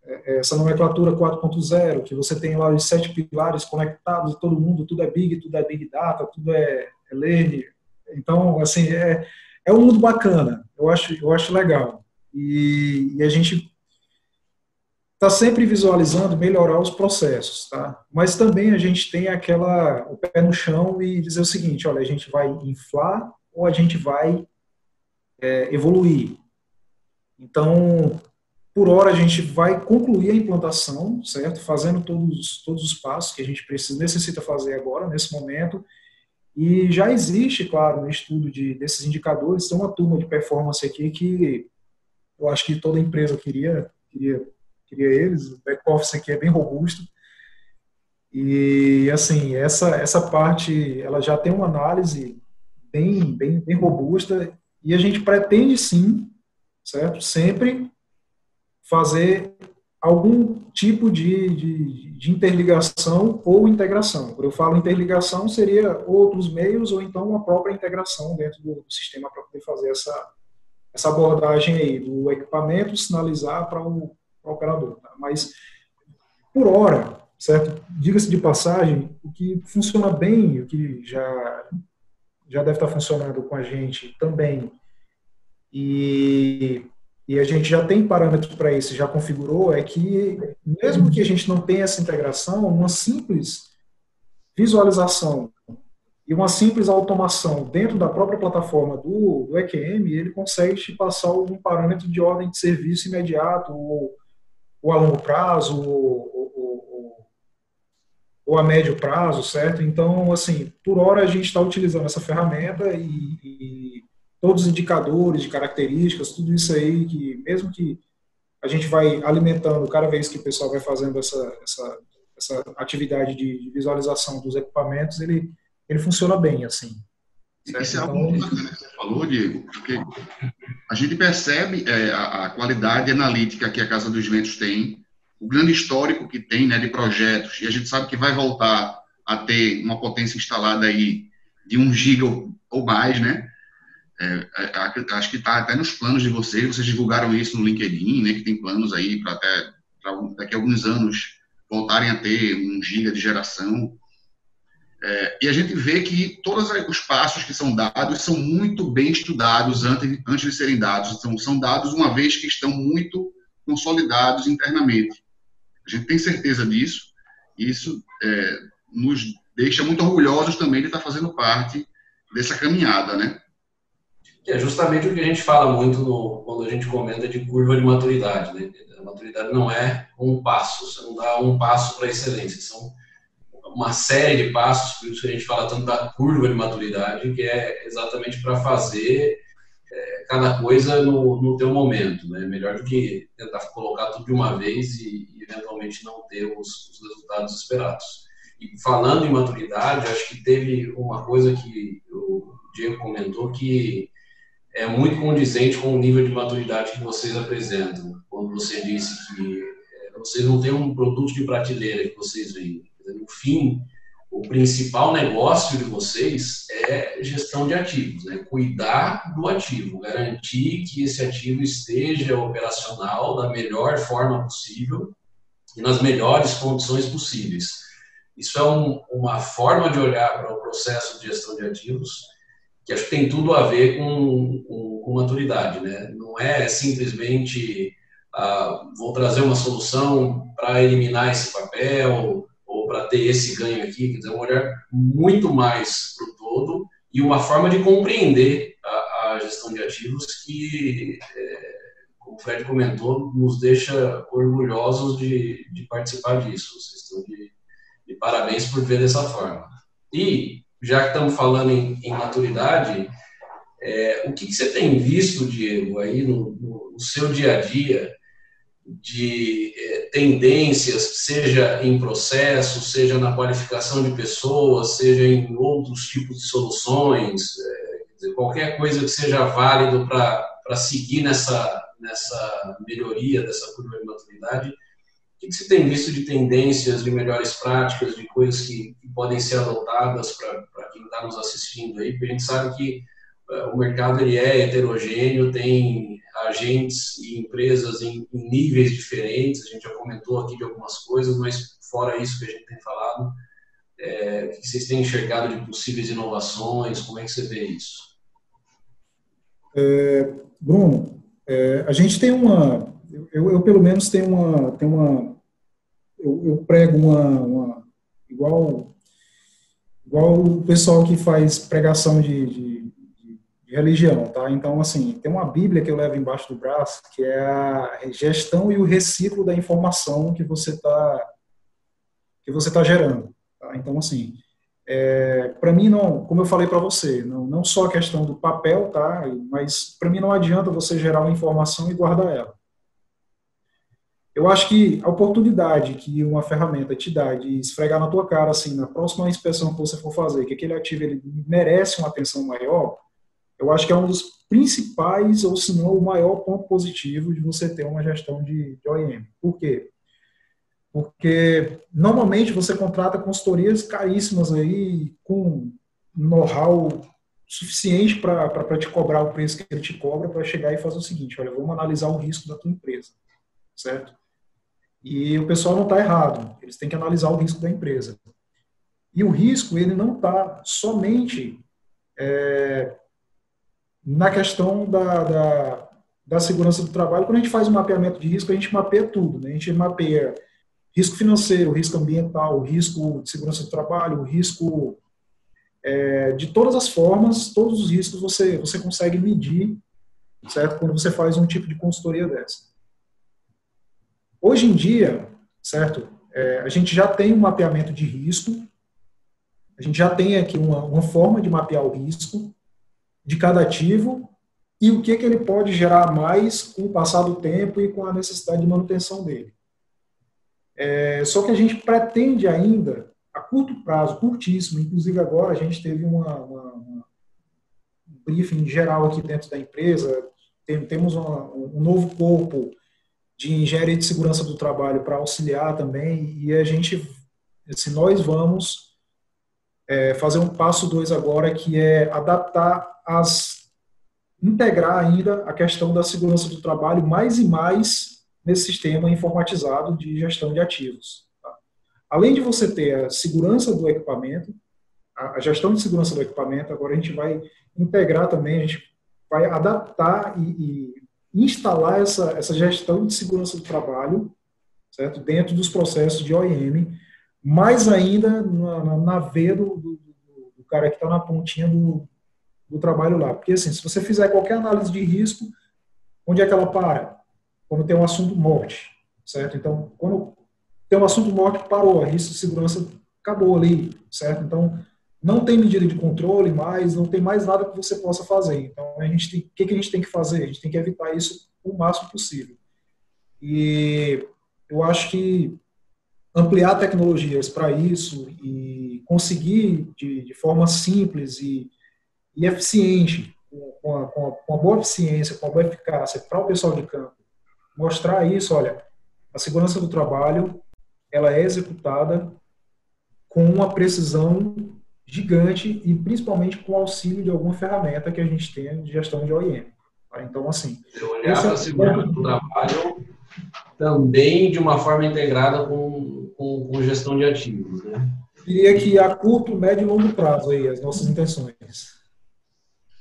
é, essa nomenclatura 4.0, que você tem lá os sete pilares conectados, todo mundo, tudo é big, tudo é big data, tudo é, é learning. Então, assim, é, é um mundo bacana, eu acho, eu acho legal. E, e a gente está sempre visualizando melhorar os processos, tá? Mas também a gente tem aquela o pé no chão e dizer o seguinte, olha, a gente vai inflar ou a gente vai é, evoluir. Então, por hora a gente vai concluir a implantação, certo? Fazendo todos todos os passos que a gente precisa necessita fazer agora nesse momento. E já existe, claro, um estudo de, desses indicadores. Tem uma turma de performance aqui que eu acho que toda empresa queria queria queria eles. O back office aqui é bem robusto. E assim, essa essa parte ela já tem uma análise bem bem bem robusta e a gente pretende sim, certo? Sempre fazer algum tipo de, de, de, interligação ou integração. Quando eu falo interligação, seria outros meios ou então uma própria integração dentro do, do sistema para poder fazer essa, essa abordagem aí, do equipamento sinalizar para o, para o operador. Tá? Mas, por hora, certo? Diga-se de passagem, o que funciona bem, o que já, já deve estar funcionando com a gente também, e, e a gente já tem parâmetros para isso, já configurou, é que mesmo que a gente não tenha essa integração, uma simples visualização e uma simples automação dentro da própria plataforma do, do EQM, ele consegue te passar algum parâmetro de ordem de serviço imediato, ou, ou a longo prazo, ou, ou, ou, a médio prazo, certo? Então, assim, por hora a gente está utilizando essa ferramenta e, e todos os indicadores de características, tudo isso aí que mesmo que a gente vai alimentando cada vez que o pessoal vai fazendo essa, essa, essa atividade de visualização dos equipamentos, ele, ele funciona bem, assim. Certo? Isso é algo muito bacana que você falou, Diego, porque a gente percebe é, a, a, qualidade analítica que a Casa dos Ventos tem, o grande histórico que tem né, de projetos, e a gente sabe que vai voltar a ter uma potência instalada aí de um giga ou mais, né? É, é acho que está até nos planos de vocês, vocês divulgaram isso no LinkedIn, né, que tem planos aí para até pra daqui a alguns anos voltarem a ter um giga de geração. É, e a gente vê que todos os passos que são dados são muito bem estudados antes, antes de serem dados. Então, são dados uma vez que estão muito consolidados internamente. A gente tem certeza disso, e isso é, nos deixa muito orgulhosos também de estar fazendo parte dessa caminhada, né? é justamente o que a gente fala muito no, quando a gente comenta de curva de maturidade. Né? A maturidade não é um passo, você não dá um passo para a excelência, são uma série de passos, por isso que a gente fala tanto da curva de maturidade, que é exatamente para fazer é, cada coisa no, no teu momento. Né? Melhor do que tentar colocar tudo de uma vez e, e eventualmente não ter os, os resultados esperados. E falando em maturidade, acho que teve uma coisa que o Diego comentou que é muito condizente com o nível de maturidade que vocês apresentam. Quando você disse que é, vocês não têm um produto de prateleira que vocês vendem. No fim, o principal negócio de vocês é gestão de ativos, né? cuidar do ativo, garantir que esse ativo esteja operacional da melhor forma possível e nas melhores condições possíveis. Isso é um, uma forma de olhar para o processo de gestão de ativos que acho que tem tudo a ver com, com, com maturidade, né? Não é simplesmente ah, vou trazer uma solução para eliminar esse papel ter esse ganho aqui, quer dizer, um olhar muito mais para o todo e uma forma de compreender a, a gestão de ativos que, é, como o Fred comentou, nos deixa orgulhosos de, de participar disso. Vocês estão de, de parabéns por ver dessa forma. E já que estamos falando em, em maturidade, é, o que, que, você tem visto, Diego, aí no, no, no seu dia a dia de é, tendências, seja em processo, seja na qualificação de pessoas, seja em outros tipos de soluções, é, qualquer coisa que seja válido para seguir nessa, nessa melhoria dessa curva de maturidade, o que você tem visto de tendências, de melhores práticas, de coisas que, que podem ser adotadas para quem está nos assistindo aí? Porque a gente sabe que o mercado ele é heterogêneo, tem agentes e empresas em, em, níveis diferentes, a gente já comentou aqui de algumas coisas, mas fora isso que a gente tem falado, é, o que vocês têm enxergado de possíveis inovações, como é que você vê isso? É, Bruno, é, a gente tem uma, eu, eu, pelo menos tenho uma, tenho uma eu, eu prego uma, uma, igual, igual o pessoal que faz pregação de, de, religião, tá? Então, assim, tem uma Bíblia que eu levo embaixo do braço, que é a gestão e o reciclo da informação que você está que você tá gerando. Tá? Então, assim, é, para mim não, como eu falei para você, não, não só a questão do papel, tá? Mas para mim não adianta você gerar uma informação e guardar ela. Eu acho que a oportunidade que uma ferramenta te dá de esfregar na tua cara, assim, na próxima inspeção que você for fazer, que aquele ativo ele merece uma atenção maior, eu acho que é um dos principais, ou se não o maior ponto positivo de você ter uma gestão de, de OEM. Por quê? Porque normalmente você contrata consultorias caríssimas aí, com know-how suficiente para te cobrar o preço que ele te cobra, para chegar e fazer o seguinte: olha, vamos analisar o risco da tua empresa, certo? E o pessoal não está errado, eles têm que analisar o risco da empresa. E o risco, ele não está somente é, na questão da, da, da, segurança do trabalho. Quando a gente faz um mapeamento de risco, a gente mapeia tudo. Né? A gente mapeia risco financeiro, risco ambiental, risco de segurança do trabalho, risco é, de todas as formas, todos os riscos você, você consegue medir, certo? Quando você faz um tipo de consultoria dessa. Hoje em dia, certo? É, a gente já tem um mapeamento de risco, a gente já tem aqui uma, uma forma de mapear o risco de cada ativo e o que, que ele pode gerar mais com o passar do tempo e com a necessidade de manutenção dele. É, só que a gente pretende ainda, a curto prazo, curtíssimo, inclusive agora a gente teve uma, uma, uma um briefing geral aqui dentro da empresa, tem, temos uma, um novo corpo de engenharia de segurança do trabalho para auxiliar também, e a gente, assim, nós vamos é, fazer um passo dois agora, que é adaptar as, integrar ainda a questão da segurança do trabalho mais e mais nesse sistema informatizado de gestão de ativos. Tá? Além de você ter a segurança do equipamento, a, gestão de segurança do equipamento, agora a gente vai integrar também, a gente vai adaptar e, e instalar essa, essa gestão de segurança do trabalho, certo? Dentro dos processos de OIM, mais ainda na, na, na veia do, do, do cara que está na pontinha do, do trabalho lá. Porque, assim, se você fizer qualquer análise de risco, onde é que ela para? Quando tem um assunto morte, certo? Então, quando tem um assunto morte, parou, a risco de segurança acabou ali, certo? Então, não tem medida de controle mais, não tem mais nada que você possa fazer. Então, a gente tem, o que, que a gente tem que fazer? A gente tem que evitar isso o máximo possível. E eu acho que ampliar tecnologias para isso e conseguir de, de forma simples e, e eficiente, com a, com, a, com a boa eficiência, com a boa eficácia para o pessoal de campo, mostrar isso, olha, a segurança do trabalho, ela é executada com uma precisão gigante e principalmente com o auxílio de alguma ferramenta que a gente tenha de gestão de OIM. Tá? Então, assim... Olhar para a segurança do trabalho também de uma forma integrada com, com, com, gestão de ativos, né? Diria que a curto, médio e longo prazo aí, as nossas intenções.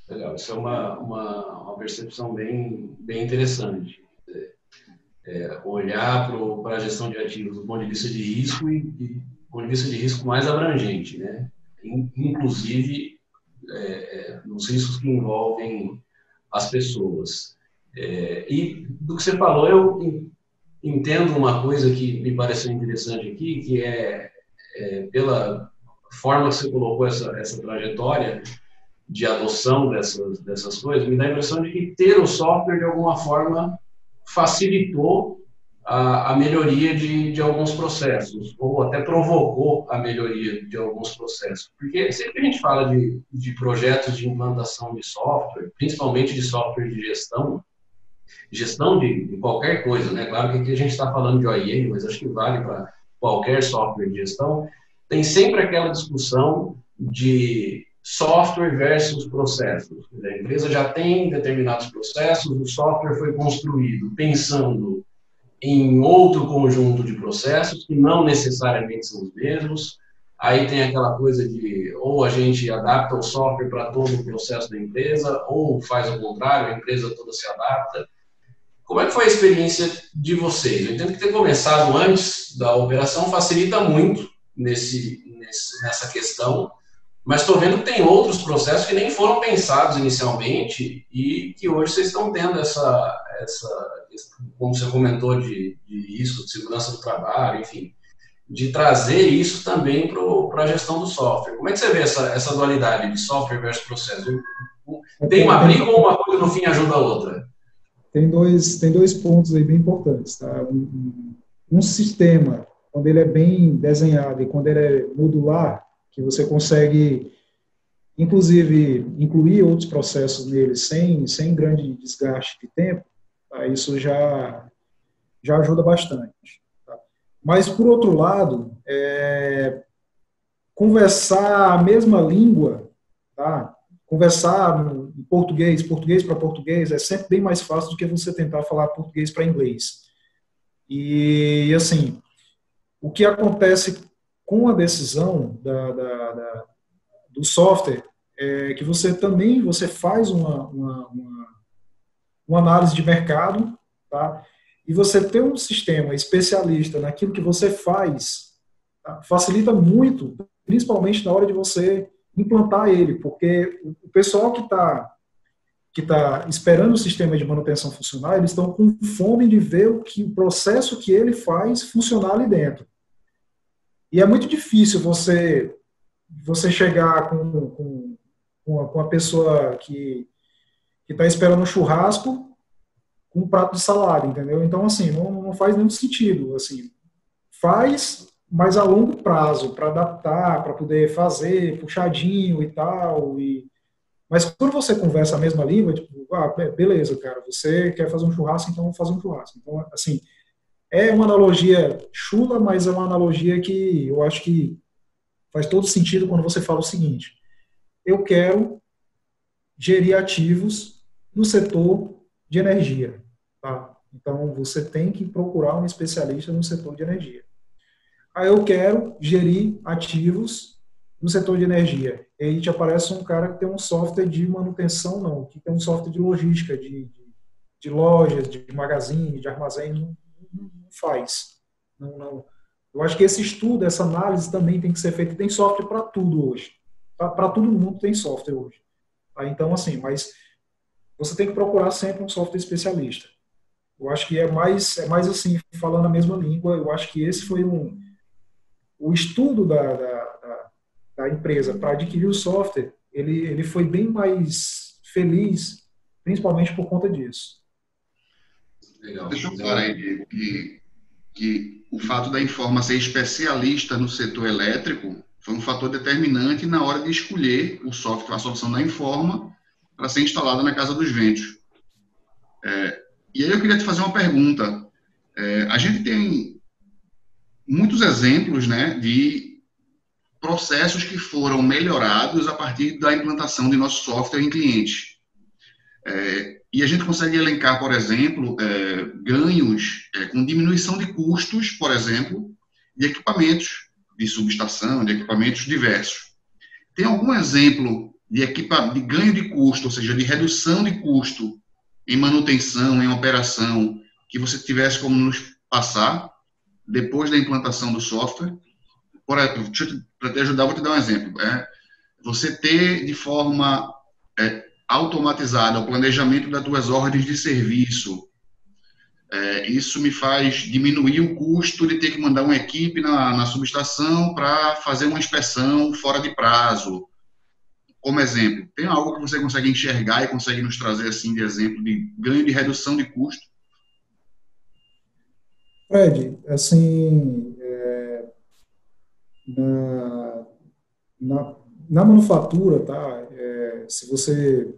Legal, isso é uma, uma, uma percepção bem, bem interessante. É, é olhar para a gestão de ativos do ponto de vista de risco e, e do ponto de vista de risco mais abrangente, né? inclusive é, é, nos riscos que envolvem as pessoas. É, e do que você falou, eu entendo uma coisa que me pareceu interessante aqui, que é, é pela forma que você colocou essa, essa trajetória de adoção dessas, dessas coisas, me dá a impressão de que ter o software, de alguma forma, facilitou a, a melhoria de, de alguns processos, ou até provocou a melhoria de alguns processos. Porque sempre a gente fala de, de projetos de implantação de software, principalmente de software de gestão, gestão de, de qualquer coisa, né? Claro que aqui a gente está falando de OIM, mas acho que vale para qualquer software de gestão, tem sempre aquela discussão de software versus processos. A empresa já tem determinados processos, o software foi construído pensando em outro conjunto de processos que não necessariamente são os mesmos. Aí tem aquela coisa de ou a gente adapta o software para todo o processo da empresa, ou faz o contrário, a empresa toda se adapta. Como é que foi a experiência de vocês? Eu entendo que ter começado antes da operação facilita muito nesse, nesse nessa questão, mas estou vendo que tem outros processos que nem foram pensados inicialmente e que hoje vocês estão tendo essa, essa como você comentou, de, de risco, de segurança do trabalho, enfim, de trazer isso também para a gestão do software. Como é que você vê essa, essa dualidade de software versus processo? Tem uma briga ou uma coisa no fim ajuda a outra? Tem dois, tem dois pontos aí bem importantes. Tá? Um, um sistema, quando ele é bem desenhado e quando ele é modular, que você consegue, inclusive, incluir outros processos nele sem, sem grande desgaste de tempo, tá? isso já, já ajuda bastante. Tá? Mas, por outro lado, é, conversar a mesma língua, tá? conversar português, português para português, é sempre bem mais fácil do que você tentar falar português para inglês. E, assim, o que acontece com a decisão da, da, da, do software é que você também você faz uma, uma, uma, uma análise de mercado, tá? E você ter um sistema especialista naquilo que você faz tá? facilita muito, principalmente na hora de você implantar ele, porque o pessoal que está que está esperando o sistema de manutenção funcionar, eles estão com fome de ver o que o processo que ele faz funcionar ali dentro. E é muito difícil você você chegar com, com, com, a, com pessoa que está esperando um churrasco com um prato de salada, entendeu? Então, assim, não, não faz nenhum sentido. Assim, faz, mas a longo prazo, para adaptar, para poder fazer puxadinho e tal. E... Mas quando você conversa a mesma língua, tipo, ah, beleza, cara, você quer fazer um churrasco, então vamos fazer um churrasco. Então, assim, é uma analogia chula, mas é uma analogia que eu acho que faz todo sentido quando você fala o seguinte: eu quero gerir ativos no setor de energia. Tá? Então, você tem que procurar um especialista no setor de energia. Aí eu quero gerir ativos no setor de energia. E aí te aparece um cara que tem um software de manutenção, não, que tem um software de logística, de, de, de lojas, de magazine, de armazém, não, não faz. Não, não. Eu acho que esse estudo, essa análise também tem que ser feita. Tem software para tudo hoje. Para todo mundo tem software hoje. Tá? Então, assim, mas você tem que procurar sempre um software especialista. Eu acho que é mais, é mais assim, falando a mesma língua, eu acho que esse foi um, o estudo da, da, da, empresa para adquirir o software, ele, ele foi bem mais feliz, principalmente por conta disso. Legal. Deixa eu falar aí que, que o fato da Informa ser especialista no setor elétrico foi um fator determinante na hora de escolher o software, a solução da Informa para ser instalada na Casa dos Ventos. É, e aí eu queria te fazer uma pergunta. É, a gente tem muitos exemplos né, de processos que foram melhorados a partir da implantação de nosso software em clientes. É, e a gente consegue elencar, por exemplo, é, ganhos é, com diminuição de custos, por exemplo, de equipamentos de subestação, de equipamentos diversos. Tem algum exemplo de, equipa de ganho de custo, ou seja, de redução de custo em manutenção, em operação, que você tivesse como nos passar depois da implantação do software? Para te ajudar, vou te dar um exemplo. É, você ter de forma é, automatizada o planejamento das tuas ordens de serviço, é, isso me faz diminuir o custo de ter que mandar uma equipe na, na subestação para fazer uma inspeção fora de prazo. Como exemplo, tem algo que você consegue enxergar e consegue nos trazer assim de exemplo de ganho de redução de custo? Fred, assim, na, na, na, manufatura, tá? É, se você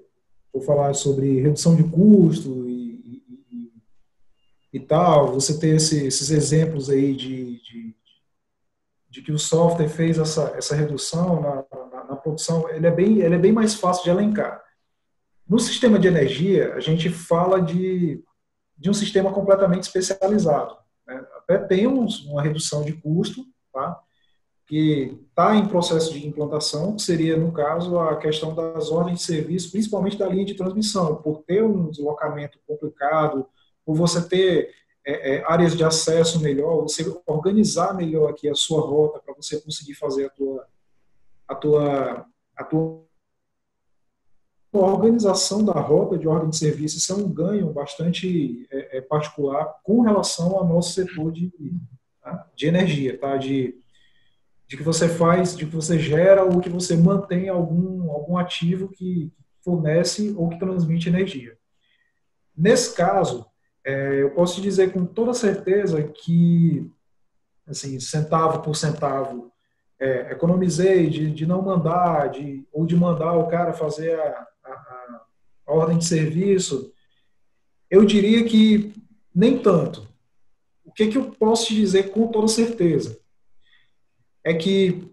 for falar sobre redução de custo e, e, e tal, você ter esse, esses exemplos aí de, de, de, que o software fez essa, essa redução na, na, na produção, ele é bem, ele é bem mais fácil de elencar. No sistema de energia, a gente fala de, de um sistema completamente especializado. Né? Até tem uma redução de custo, tá? Que está em processo de implantação, que seria, no caso, a questão das ordens de serviço, principalmente da linha de transmissão, por ter um deslocamento complicado, por você ter é, é, áreas de acesso melhor, você organizar melhor aqui a sua rota para você conseguir fazer a tua, a tua, a tua organização da rota de ordem de serviço, isso é um ganho bastante é, é particular com relação ao nosso setor de, tá? de energia, tá? de de que você faz, de que você gera ou que você mantém algum, algum ativo que fornece ou que transmite energia. Nesse caso, é, eu posso te dizer com toda certeza que, assim, centavo por centavo, é, economizei de, de não mandar, de, ou de mandar o cara fazer a, a, a ordem de serviço, eu diria que nem tanto. O que, que eu posso te dizer com toda certeza? É que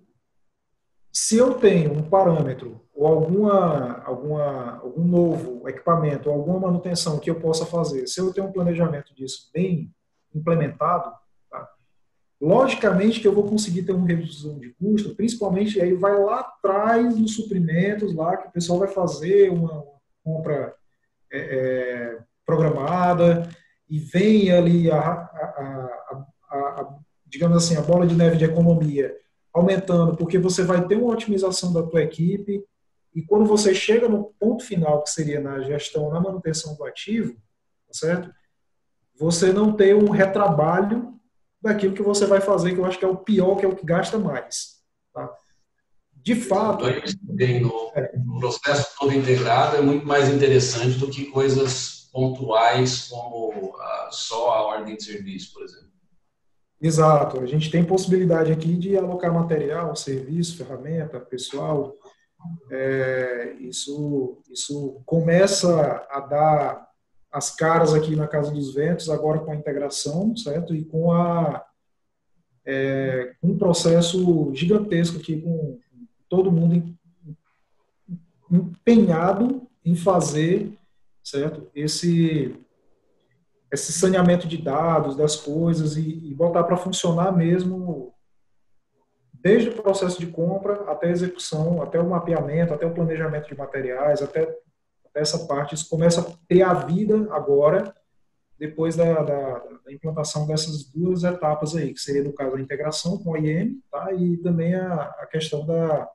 se eu tenho um parâmetro ou alguma, alguma, algum novo equipamento, alguma manutenção que eu possa fazer, se eu tenho um planejamento disso bem implementado, tá? logicamente que eu vou conseguir ter uma redução de custo, principalmente aí vai lá atrás nos suprimentos, lá que o pessoal vai fazer uma, uma compra é, é, programada e vem ali a, a, a, a digamos assim, a bola de neve de economia aumentando, porque você vai ter uma otimização da tua equipe e quando você chega no ponto final, que seria na gestão, na manutenção do ativo, tá certo? Você não tem um retrabalho daquilo que você vai fazer, que eu acho que é o pior, que é o que gasta mais. Tá? De fato... No processo todo integrado é muito mais interessante do que coisas pontuais como só a ordem de serviço, por exemplo. Exato. A gente tem possibilidade aqui de alocar material, serviço, ferramenta, pessoal. É, isso, isso começa a dar as caras aqui na Casa dos Ventos, agora com a integração, certo? E com a, é, um processo gigantesco aqui, com todo mundo empenhado em fazer, certo? Esse, esse saneamento de dados, das coisas e, e para funcionar mesmo desde o processo de compra até a execução, até o mapeamento, até o planejamento de materiais, até, até essa parte. Isso começa a ter a vida agora, depois da, da, da, implantação dessas duas etapas aí, que seria, no caso, a integração com a IEM tá? e também a, a questão da,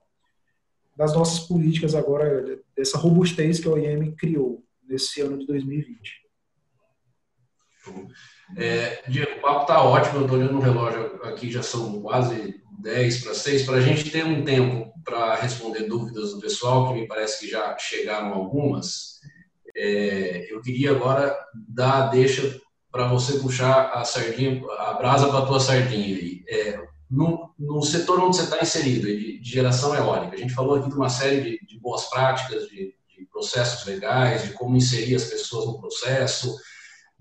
das nossas políticas agora, dessa robustez que a IEM criou nesse ano de 2020. É, Diego, o papo está ótimo, eu estou olhando no relógio aqui, já são quase 10 para 6, para a gente ter um tempo para responder dúvidas do pessoal, que me parece que já chegaram algumas. É, eu queria agora dar a deixa para você puxar a sardinha, a brasa para a tua sardinha aí. É, no, no, setor onde você está inserido, de, de, geração eólica, a gente falou aqui de uma série de, de boas práticas, de, de processos legais, de como inserir as pessoas no processo,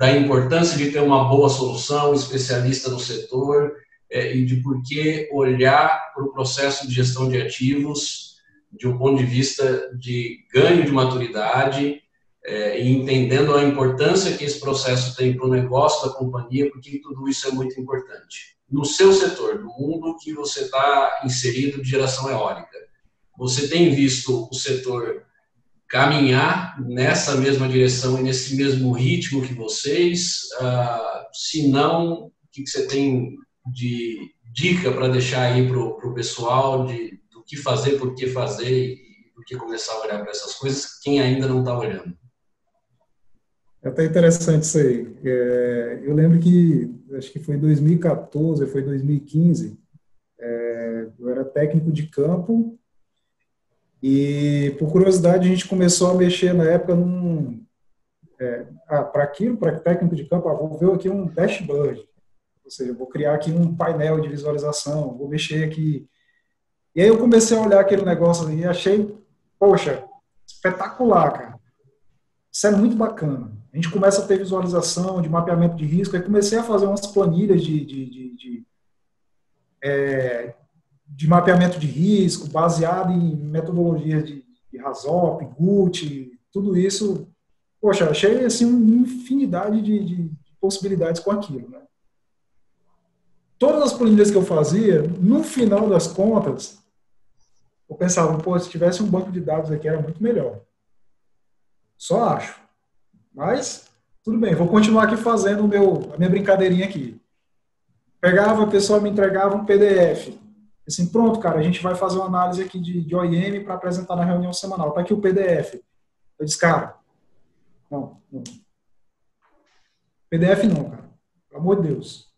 da importância de ter uma boa solução, especialista no setor, é, e de por que olhar para o processo de gestão de ativos de um ponto de vista de ganho de maturidade é, e entendendo a importância que esse processo tem para o negócio da companhia, porque tudo isso é muito importante. No seu setor, no mundo que você está inserido de geração eólica, você tem visto o setor caminhar nessa mesma direção e nesse mesmo ritmo que vocês? Uh, se não, o que, que você tem de dica para deixar aí para o pessoal de, do que fazer, por que fazer e do que começar a olhar para essas coisas, quem ainda não está olhando? É até interessante isso aí. É, eu lembro que, acho que foi em 2014, foi 2015, é, eu era técnico de campo e, por curiosidade, a gente começou a mexer na época num. É, ah, para aquilo, para técnico de campo, ah, vou ver aqui um dashboard. Ou seja, vou criar aqui um painel de visualização, vou mexer aqui. E aí eu comecei a olhar aquele negócio e achei, poxa, espetacular, cara. Isso é muito bacana. A gente começa a ter visualização de mapeamento de risco, aí comecei a fazer umas planilhas de, de, de, de, é, de mapeamento de risco, baseado em metodologias de, de RASOP, GUT, tudo isso, poxa, achei assim uma infinidade de, de possibilidades com aquilo, né? Todas as planilhas que eu fazia, no final das contas, eu pensava, pô, se tivesse um banco de dados aqui era muito melhor. Só acho. Mas, tudo bem, vou continuar aqui fazendo o meu, a minha brincadeirinha aqui. Pegava, a pessoa me entregava um PDF. Assim, pronto, cara, a gente vai fazer uma análise aqui de, de OIM para apresentar na reunião semanal. Tá aqui o PDF. Eu disse, cara, não, não. PDF não, cara. Pelo amor de Deus.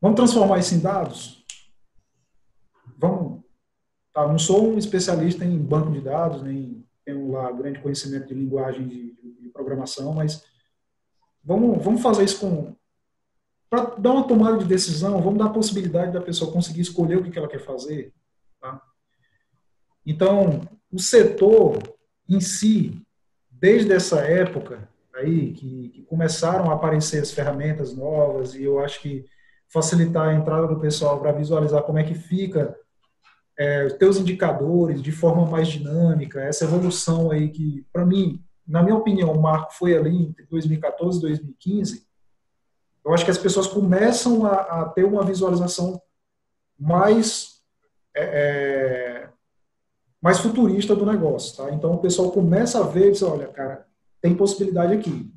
Vamos transformar isso em dados? Vamos. Tá, não sou um especialista em banco de dados, nem tenho lá grande conhecimento de linguagem de, de programação, mas vamos, vamos fazer isso com. Para dar uma tomada de decisão, vamos dar a possibilidade da pessoa conseguir escolher o que ela quer fazer. Tá? Então, o setor em si, desde essa época aí, que, que começaram a aparecer as ferramentas novas, e eu acho que facilitar a entrada do pessoal para visualizar como é que fica é, os teus indicadores de forma mais dinâmica, essa evolução aí que, para mim, na minha opinião, o marco foi ali entre 2014 e 2015, eu acho que as pessoas começam a, a ter uma visualização mais é, é, mais futurista do negócio, tá? Então o pessoal começa a ver e diz, olha, cara, tem possibilidade aqui.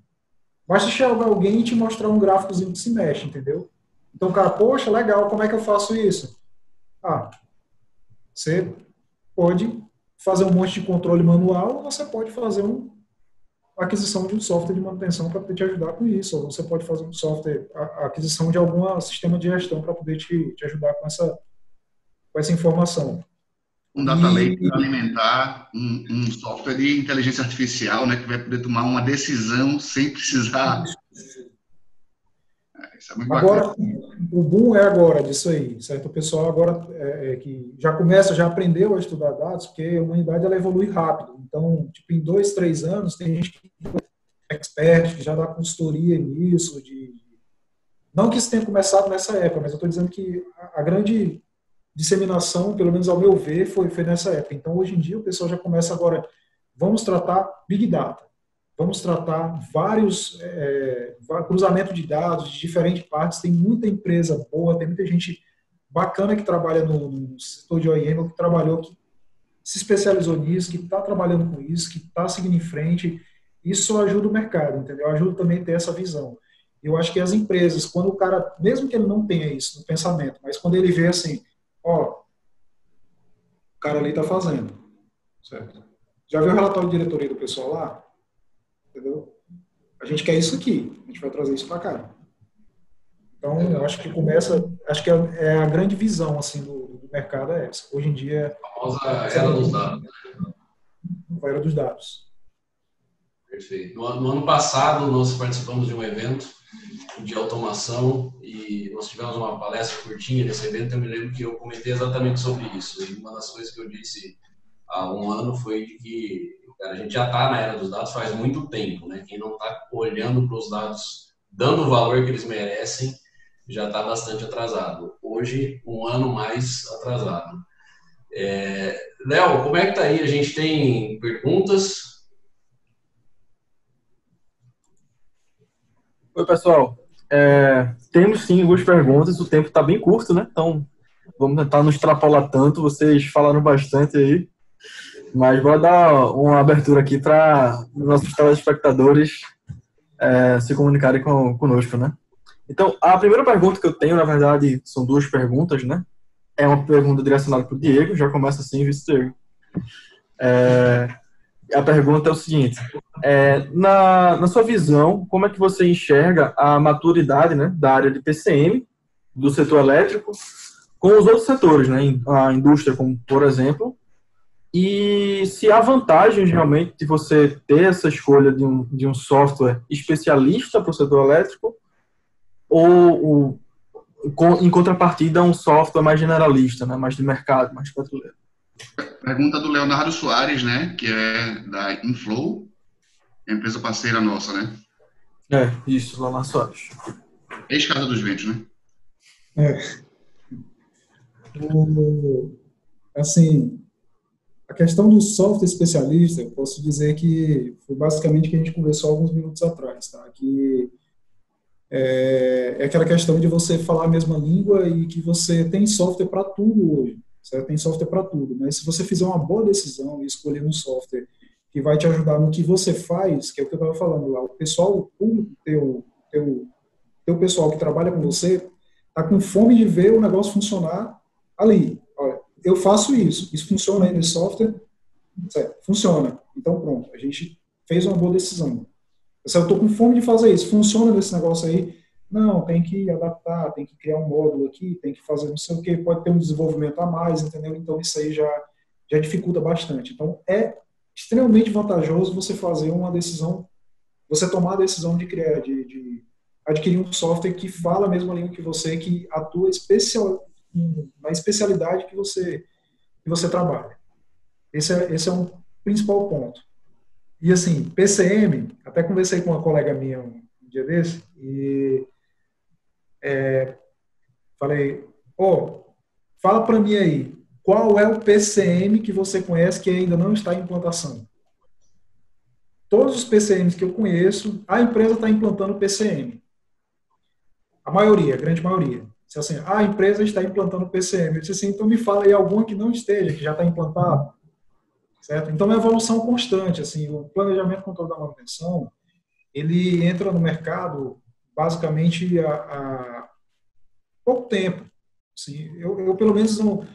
Basta chegar alguém e te mostrar um gráficozinho que se mexe, entendeu? Então, cara, poxa, legal, como é que eu faço isso? Ah, você pode fazer um monte de controle manual ou você pode fazer um, aquisição de um software de manutenção para poder te ajudar com isso, ou você pode fazer um software, a, aquisição de algum sistema de gestão para poder te, te ajudar com essa, com essa informação. Um data lake para alimentar um, um, software de inteligência artificial, né, que vai poder tomar uma decisão sem precisar isso é muito agora, bacana. o boom é agora disso aí, certo? O pessoal agora é, é, que já começa, já aprendeu a estudar dados, porque a humanidade ela evolui rápido. Então, tipo, em dois, três anos, tem gente que é expert, que já dá consultoria nisso, de... Não que isso tenha começado nessa época, mas eu estou dizendo que a, a grande disseminação, pelo menos ao meu ver, foi, foi nessa época. Então, hoje em dia, o pessoal já começa agora, vamos tratar Big Data vamos tratar vários é, cruzamento de dados de diferentes partes. Tem muita empresa boa, tem muita gente bacana que trabalha no, no setor de OEM, que trabalhou, que se especializou nisso, que está trabalhando com isso, que está seguindo em frente. Isso ajuda o mercado, entendeu? Ajuda também a ter essa visão. Eu acho que as empresas, quando o cara, mesmo que ele não tenha isso no pensamento, mas quando ele vê assim, ó, o cara ali está fazendo, certo? Já viu o relatório de diretoria do pessoal lá? Entendeu? A gente quer isso aqui, a gente vai trazer isso para cá. Então, eu acho que começa, acho que é, é a grande visão assim do, do mercado é essa. Hoje em dia, a famosa era dos dados. A era dos dados. Perfeito. No, no, ano passado, nós participamos de um evento de automação e nós tivemos uma palestra curtinha nesse evento. Eu me lembro que eu comentei exatamente sobre isso. E uma das coisas que eu disse há um ano foi de que a gente já está na era dos dados faz muito tempo, né? Quem não está olhando para os dados, dando o valor que eles merecem, já está bastante atrasado. Hoje, um ano mais atrasado. É... Léo, como é que está aí? A gente tem perguntas? Oi, pessoal. É, temos sim algumas perguntas, o tempo está bem curto, né? Então, vamos tentar não extrapolar tanto. Vocês falaram bastante aí. Mas vou dar uma abertura aqui para os nossos telespectadores é, se comunicarem com, conosco, né? Então, a primeira pergunta que eu tenho, na verdade, são duas perguntas, né? É uma pergunta direcionada para o Diego, já começa assim, vice-diego. É, a pergunta é o seguinte: é, na, na sua visão, como é que você enxerga a maturidade né, da área de PCM, do setor elétrico, com os outros setores, né? A indústria, como por exemplo, e se há vantagens realmente de você ter essa escolha de um, de um software especialista para o setor elétrico ou, ou em contrapartida um software mais generalista, né, mais de mercado, mais petroleiro. Pergunta do Leonardo Soares, né, que é da Inflow, empresa parceira nossa, né? É, isso, Leonardo Soares. Ex-Casa dos Ventos, né? É. O, assim, a questão do software especialista, eu posso dizer que foi basicamente o que a gente conversou alguns minutos atrás, tá? Que é, é, aquela questão de você falar a mesma língua e que você tem software para tudo hoje. Você tem software para tudo, mas se você fizer uma boa decisão e escolher um software que vai te ajudar no que você faz, que é o que eu estava falando lá, o pessoal, o teu, teu, teu pessoal que trabalha com você, está com fome de ver o negócio funcionar ali. Eu faço isso, isso funciona aí nesse software, certo, funciona. Então pronto, a gente fez uma boa decisão. Eu estou com fome de fazer isso, funciona nesse negócio aí? Não, tem que adaptar, tem que criar um módulo aqui, tem que fazer não sei o que, pode ter um desenvolvimento a mais, entendeu? Então isso aí já, já dificulta bastante. Então é extremamente vantajoso você fazer uma decisão, você tomar a decisão de criar, de, de adquirir um software que fala a mesma língua que você, que atua especial, na especialidade que você, que você trabalha. Esse é, esse é um principal ponto. E assim, PCM, até conversei com uma colega minha um dia desse, e é, falei, ô, oh, fala para mim aí, qual é o PCM que você conhece que ainda não está em implantação? Todos os PCMs que eu conheço, a empresa está implantando PCM. A maioria, a grande maioria. Se assim, a empresa está implantando PCM. Eu disse assim, então me fala aí alguma que não esteja, que já está implantado. Certo? Então é uma evolução constante. Assim, o planejamento controle da manutenção, ele entra no mercado basicamente há, pouco tempo. Assim, eu, eu, pelo menos, não,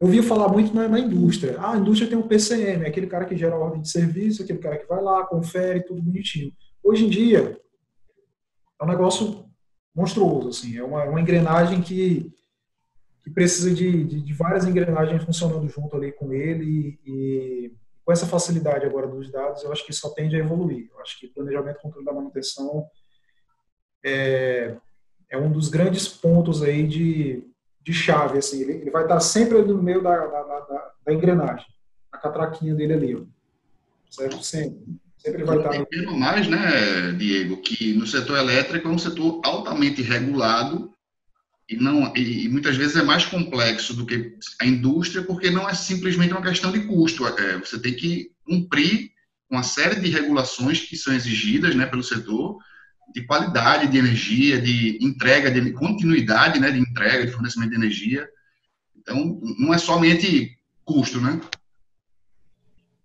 eu ouvi falar muito na, na, indústria. Ah, a indústria tem um PCM, é aquele cara que gera ordem de serviço, aquele cara que vai lá, confere, tudo bonitinho. Hoje em dia, é um negócio monstruoso, assim, é uma, uma engrenagem que, que precisa de, de, de, várias engrenagens funcionando junto ali com ele e, com essa facilidade agora dos dados, eu acho que só tende a evoluir. Eu acho que planejamento controle da manutenção é, é um dos grandes pontos aí de, de chave, assim, ele, ele vai estar sempre no meio da, da, da, da engrenagem, a catraquinha dele ali, certo? Sempre. Sempre vai estar. Pelo mais, né, Diego, que no setor elétrico é um setor altamente regulado e não e, muitas vezes é mais complexo do que a indústria, porque não é simplesmente uma questão de custo. É, você tem que cumprir uma série de regulações que são exigidas, né, pelo setor de qualidade de energia, de entrega, de continuidade, né, de entrega, de fornecimento de energia. Então, não é somente custo, né?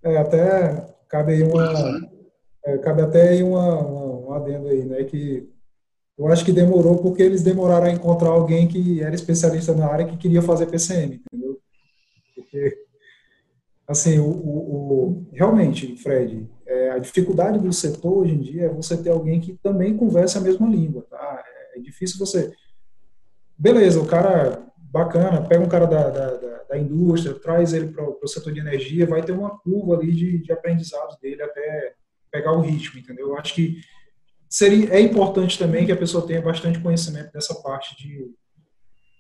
É, até cabe aí uma, é, cabe até aí uma, uma, um adendo aí, né, que eu acho que demorou porque eles demoraram a encontrar alguém que era especialista na área que queria fazer PCM, entendeu? Porque, assim, o, o, o realmente, Fred, é, a dificuldade do setor hoje em dia é você ter alguém que também converse a mesma língua, tá? É, é difícil você... Beleza, o cara bacana, pega um cara da, da, da, da indústria, traz ele para o setor de energia, vai ter uma curva ali de, de aprendizados dele até pegar o ritmo, entendeu? Eu acho que seria, é importante também que a pessoa tenha bastante conhecimento dessa parte de,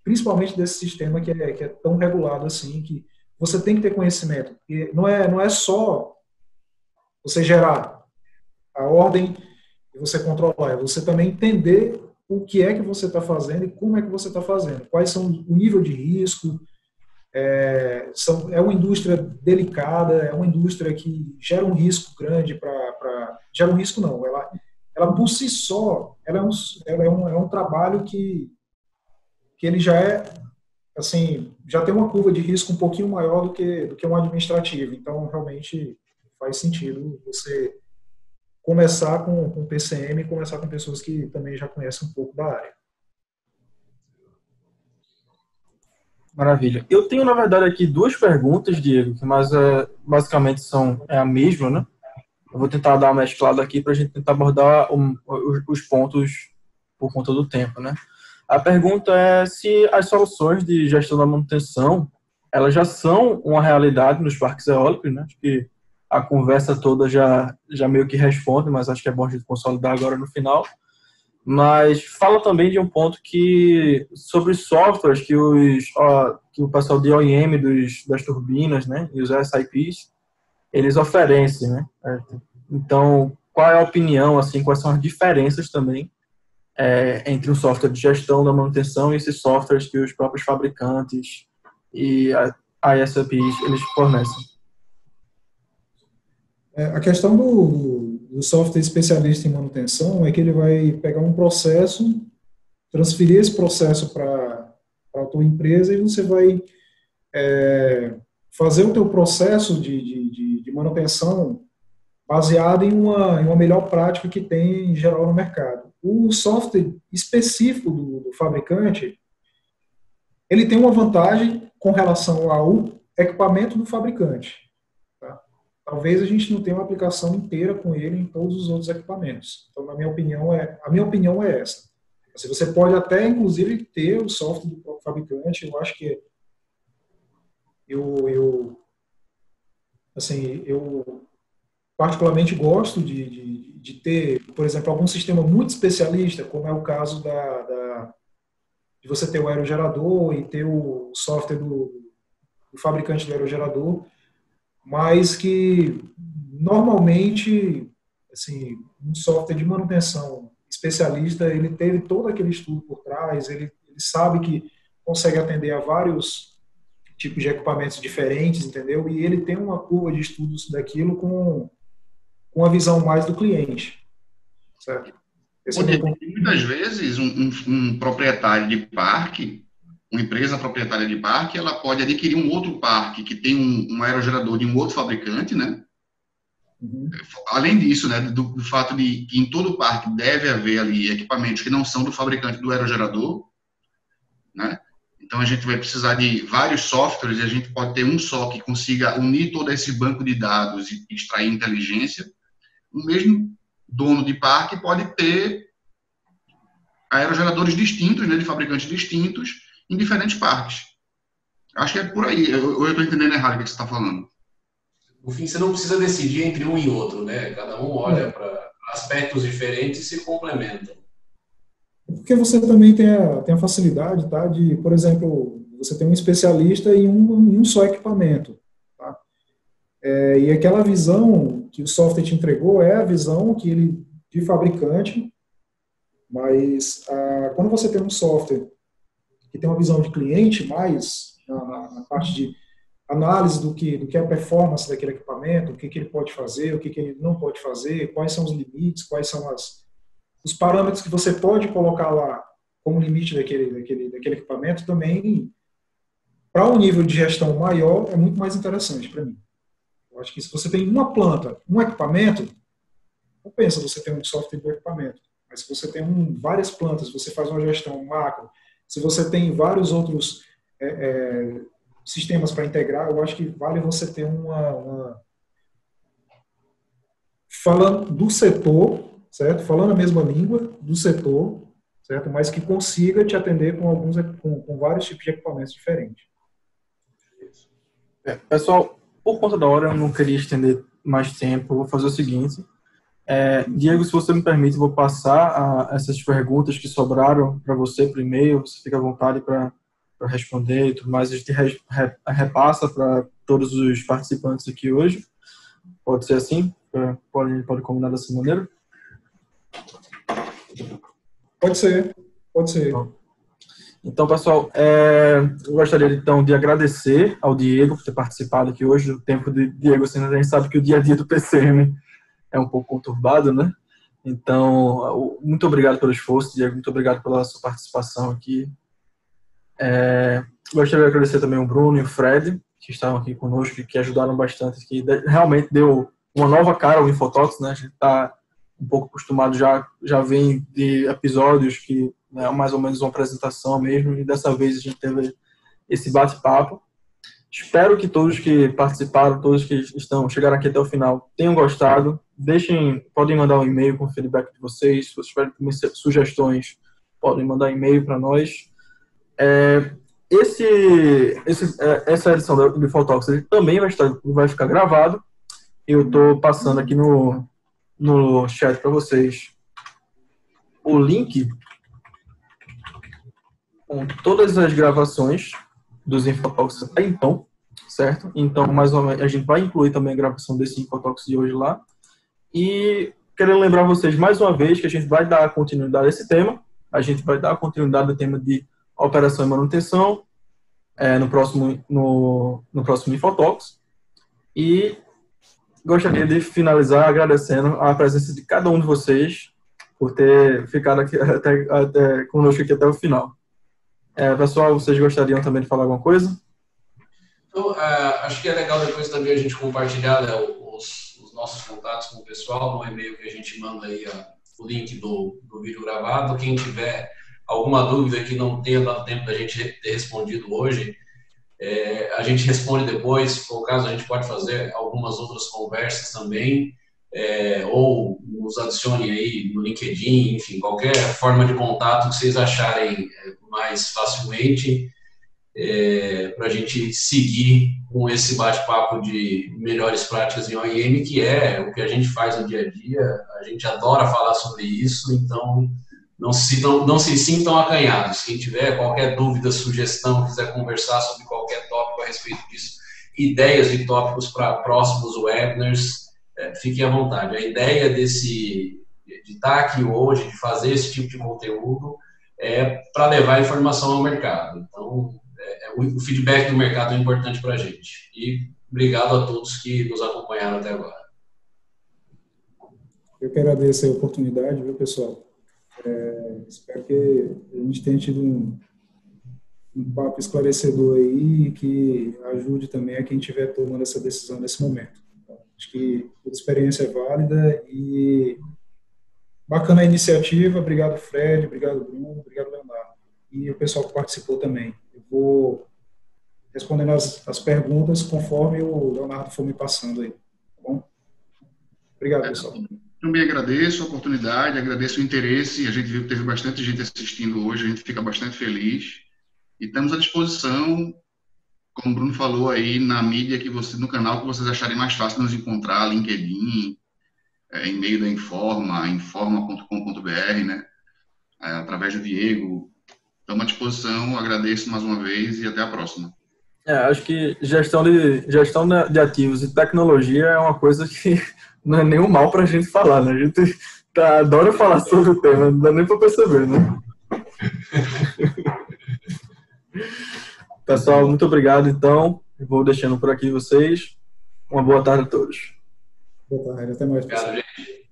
principalmente desse sistema que é, que é tão regulado assim, que você tem que ter conhecimento. E não é, não é só você gerar a ordem e você controlar, é você também entender o que é que você está fazendo e como é que você está fazendo, quais são o nível de risco, é, são, é uma indústria delicada, é uma indústria que gera um risco grande para. Gera um risco, não. Ela, ela por si só, ela é um, ela é um, é um trabalho que, que ele já é. Assim, já tem uma curva de risco um pouquinho maior do que, do que um administrativo. Então, realmente faz sentido você começar com, com PCM e começar com pessoas que também já conhecem um pouco da área. Maravilha. Eu tenho, na verdade, aqui duas perguntas, Diego, que mas, é, basicamente são é a mesma, né? Eu vou tentar dar uma mesclada aqui para a gente tentar abordar os, os, pontos por conta do tempo, né? A pergunta é se as soluções de gestão da manutenção elas já são uma realidade nos parques eólicos, né? Acho que a conversa toda já, já meio que responde, mas acho que é bom a gente consolidar agora no final. Mas fala também de um ponto que sobre softwares que os ó, que o pessoal de OEM dos, das turbinas, né, e os SIPs, eles oferecem, né? Então, qual é a opinião, assim, quais são as diferenças também é, entre um software de gestão da manutenção e esses softwares que os próprios fabricantes e a ISAPs eles fornecem. É, a questão do, do software especialista em manutenção é que ele vai pegar um processo, transferir esse processo para a tua empresa e você vai é, fazer o teu processo de, de, de, manutenção baseado em uma, em uma melhor prática que tem em geral no mercado. O software específico do, do fabricante, ele tem uma vantagem com relação ao equipamento do fabricante. Talvez a gente não tenha uma aplicação inteira com ele em todos os outros equipamentos. Então, na minha opinião, é, a minha opinião é essa. Assim, você pode até, inclusive, ter o software do fabricante. Eu acho que eu, eu assim, eu particularmente gosto de, de, de, ter, por exemplo, algum sistema muito especialista, como é o caso da, da de você ter o aerogerador e ter o software do, do fabricante do aerogerador, mas que normalmente, assim, um software de manutenção especialista, ele teve todo aquele estudo por trás, ele, ele sabe que consegue atender a vários tipos de equipamentos diferentes, entendeu? E ele tem uma curva de estudos daquilo com, com a visão mais do cliente, certo? Esse é muitas vezes um, um, um, proprietário de parque, uma empresa proprietária de parque, ela pode adquirir um outro parque que tem um, um aerogerador de um outro fabricante, né? Uhum. Além disso, né, do, do, fato de que em todo parque deve haver ali equipamentos que não são do fabricante do aerogerador, né? Então a gente vai precisar de vários softwares e a gente pode ter um só que consiga unir todo esse banco de dados e extrair inteligência. O mesmo dono de parque pode ter aerogeradores distintos, né, de fabricantes distintos, em diferentes parques. Acho que é por aí. Ou eu estou entendendo errado o que você está falando. No fim, você não precisa decidir entre um e outro, né? Cada um olha para aspectos diferentes e se complementam. Porque você também tem a, tem a facilidade, tá? De, por exemplo, você tem um especialista em um, em um só equipamento. Tá? É, e aquela visão que o software te entregou é a visão que ele de fabricante, mas a, quando você tem um software que tem uma visão de cliente mais na, na parte de análise do que, do que é a performance daquele equipamento, o que, que ele pode fazer, o que, que ele não pode fazer, quais são os limites, quais são as, os parâmetros que você pode colocar lá como limite daquele, daquele, daquele equipamento também, para um nível de gestão maior, é muito mais interessante para mim. Eu acho que se você tem uma planta, um equipamento, não pensa você tem um software do equipamento. Mas se você tem um, várias plantas, você faz uma gestão macro, se você tem vários outros é, é, sistemas para integrar, eu acho que vale você ter uma, uma, falando do setor, certo? Falando a mesma língua do setor, certo? Mas que consiga te atender com alguns com, com vários tipos de equipamentos diferentes. É, pessoal, por conta da hora, eu não queria estender mais tempo. Vou fazer o seguinte. É, Diego, se você me permite, vou passar a, essas perguntas que sobraram para você por e-mail. Você fica à vontade para responder e tudo mais. A gente re, re, repassa para todos os participantes aqui hoje. Pode ser assim? É, pode, pode combinar dessa maneira? Pode ser, pode ser. Então, pessoal, é, eu gostaria então de agradecer ao Diego por ter participado aqui hoje. O tempo de Diego, assim, a gente sabe que o dia a dia do PCM é um pouco conturbado, né? Então, muito obrigado pelo esforço, Diego. Muito obrigado pela sua participação aqui. É, gostaria de agradecer também o Bruno e o Fred, que estavam aqui conosco que ajudaram bastante, que realmente deu uma nova cara ao Infotox, né? A gente está um pouco acostumado já, já vem de episódios que né, mais ou menos uma apresentação mesmo, e dessa vez a gente teve esse bate-papo. Espero que todos que participaram, todos que estão chegaram aqui até o final, tenham gostado. Deixem, podem mandar um e-mail com o feedback de vocês. Se vocês tiverem sugestões, podem mandar e-mail para nós. É, esse, esse, é, essa edição do Infotalks também vai, estar, vai ficar gravado. Eu estou passando aqui no, no chat para vocês o link com todas as gravações dos Infotalks até então, certo? Então, mais ou menos, a gente vai incluir também a gravação desse Infotalks de hoje lá. E querendo lembrar vocês mais uma vez que a gente vai dar continuidade a esse tema. A gente vai dar continuidade ao tema de operação e manutenção. é, no próximo no, no próximo Infotalks. E gostaria de finalizar agradecendo a presença de cada um de vocês por ter ficado aqui até, até conosco aqui até o final. É, pessoal, vocês gostariam também de falar alguma coisa? Então, uh, acho que é legal depois também a gente compartilhar né, os, nossos contatos com o pessoal no e-mail que a gente manda aí o link do, do vídeo gravado. Quem tiver alguma dúvida que não tenha dado tempo da gente ter respondido hoje, é, a gente responde depois. Se for o caso, a gente pode fazer algumas outras conversas também é, ou nos adicione aí no LinkedIn, enfim, qualquer forma de contato que vocês acharem é, mais facilmente, é, para a gente seguir com esse bate-papo de melhores práticas em OIM, que é o que a gente faz no dia a dia, a gente adora falar sobre isso, então não se, não, não se sintam acanhados. Quem tiver qualquer dúvida, sugestão, quiser conversar sobre qualquer tópico a respeito disso, ideias de tópicos para próximos webinars, é, fiquem à vontade. A ideia desse de estar aqui hoje, de fazer esse tipo de conteúdo, é para levar informação ao mercado. Então, o feedback do mercado é importante para a gente. E obrigado a todos que nos acompanharam até agora. Eu que agradeço a oportunidade, viu, pessoal? É, espero que a gente tenha tido um, um papo esclarecedor aí que ajude também a quem estiver tomando essa decisão nesse momento. Acho que a experiência é válida e bacana a iniciativa. Obrigado, Fred. Obrigado, Bruno. Obrigado, Leonardo. E o pessoal que participou também. Vou respondendo as, as perguntas conforme o Leonardo for me passando aí. Tá bom? Obrigado, pessoal. Também agradeço a oportunidade, agradeço o interesse. A gente viu que teve bastante gente assistindo hoje, a gente fica bastante feliz. E estamos à disposição como o Bruno falou aí, na mídia que você, no canal que vocês acharem mais fácil nos encontrar, LinkedIn, é, e-mail da Informa, informa.com.br, né? É, através do Diego. Estamos à disposição, agradeço mais uma vez e até a próxima. É, acho que gestão de, gestão de ativos e tecnologia é uma coisa que não é nenhum mal para a gente falar, né? A gente tá, adora falar sobre o tema, não dá nem para perceber, né? Pessoal, muito obrigado, então. Vou deixando por aqui vocês. Uma boa tarde a todos. Boa tarde, até mais. Obrigado, gente.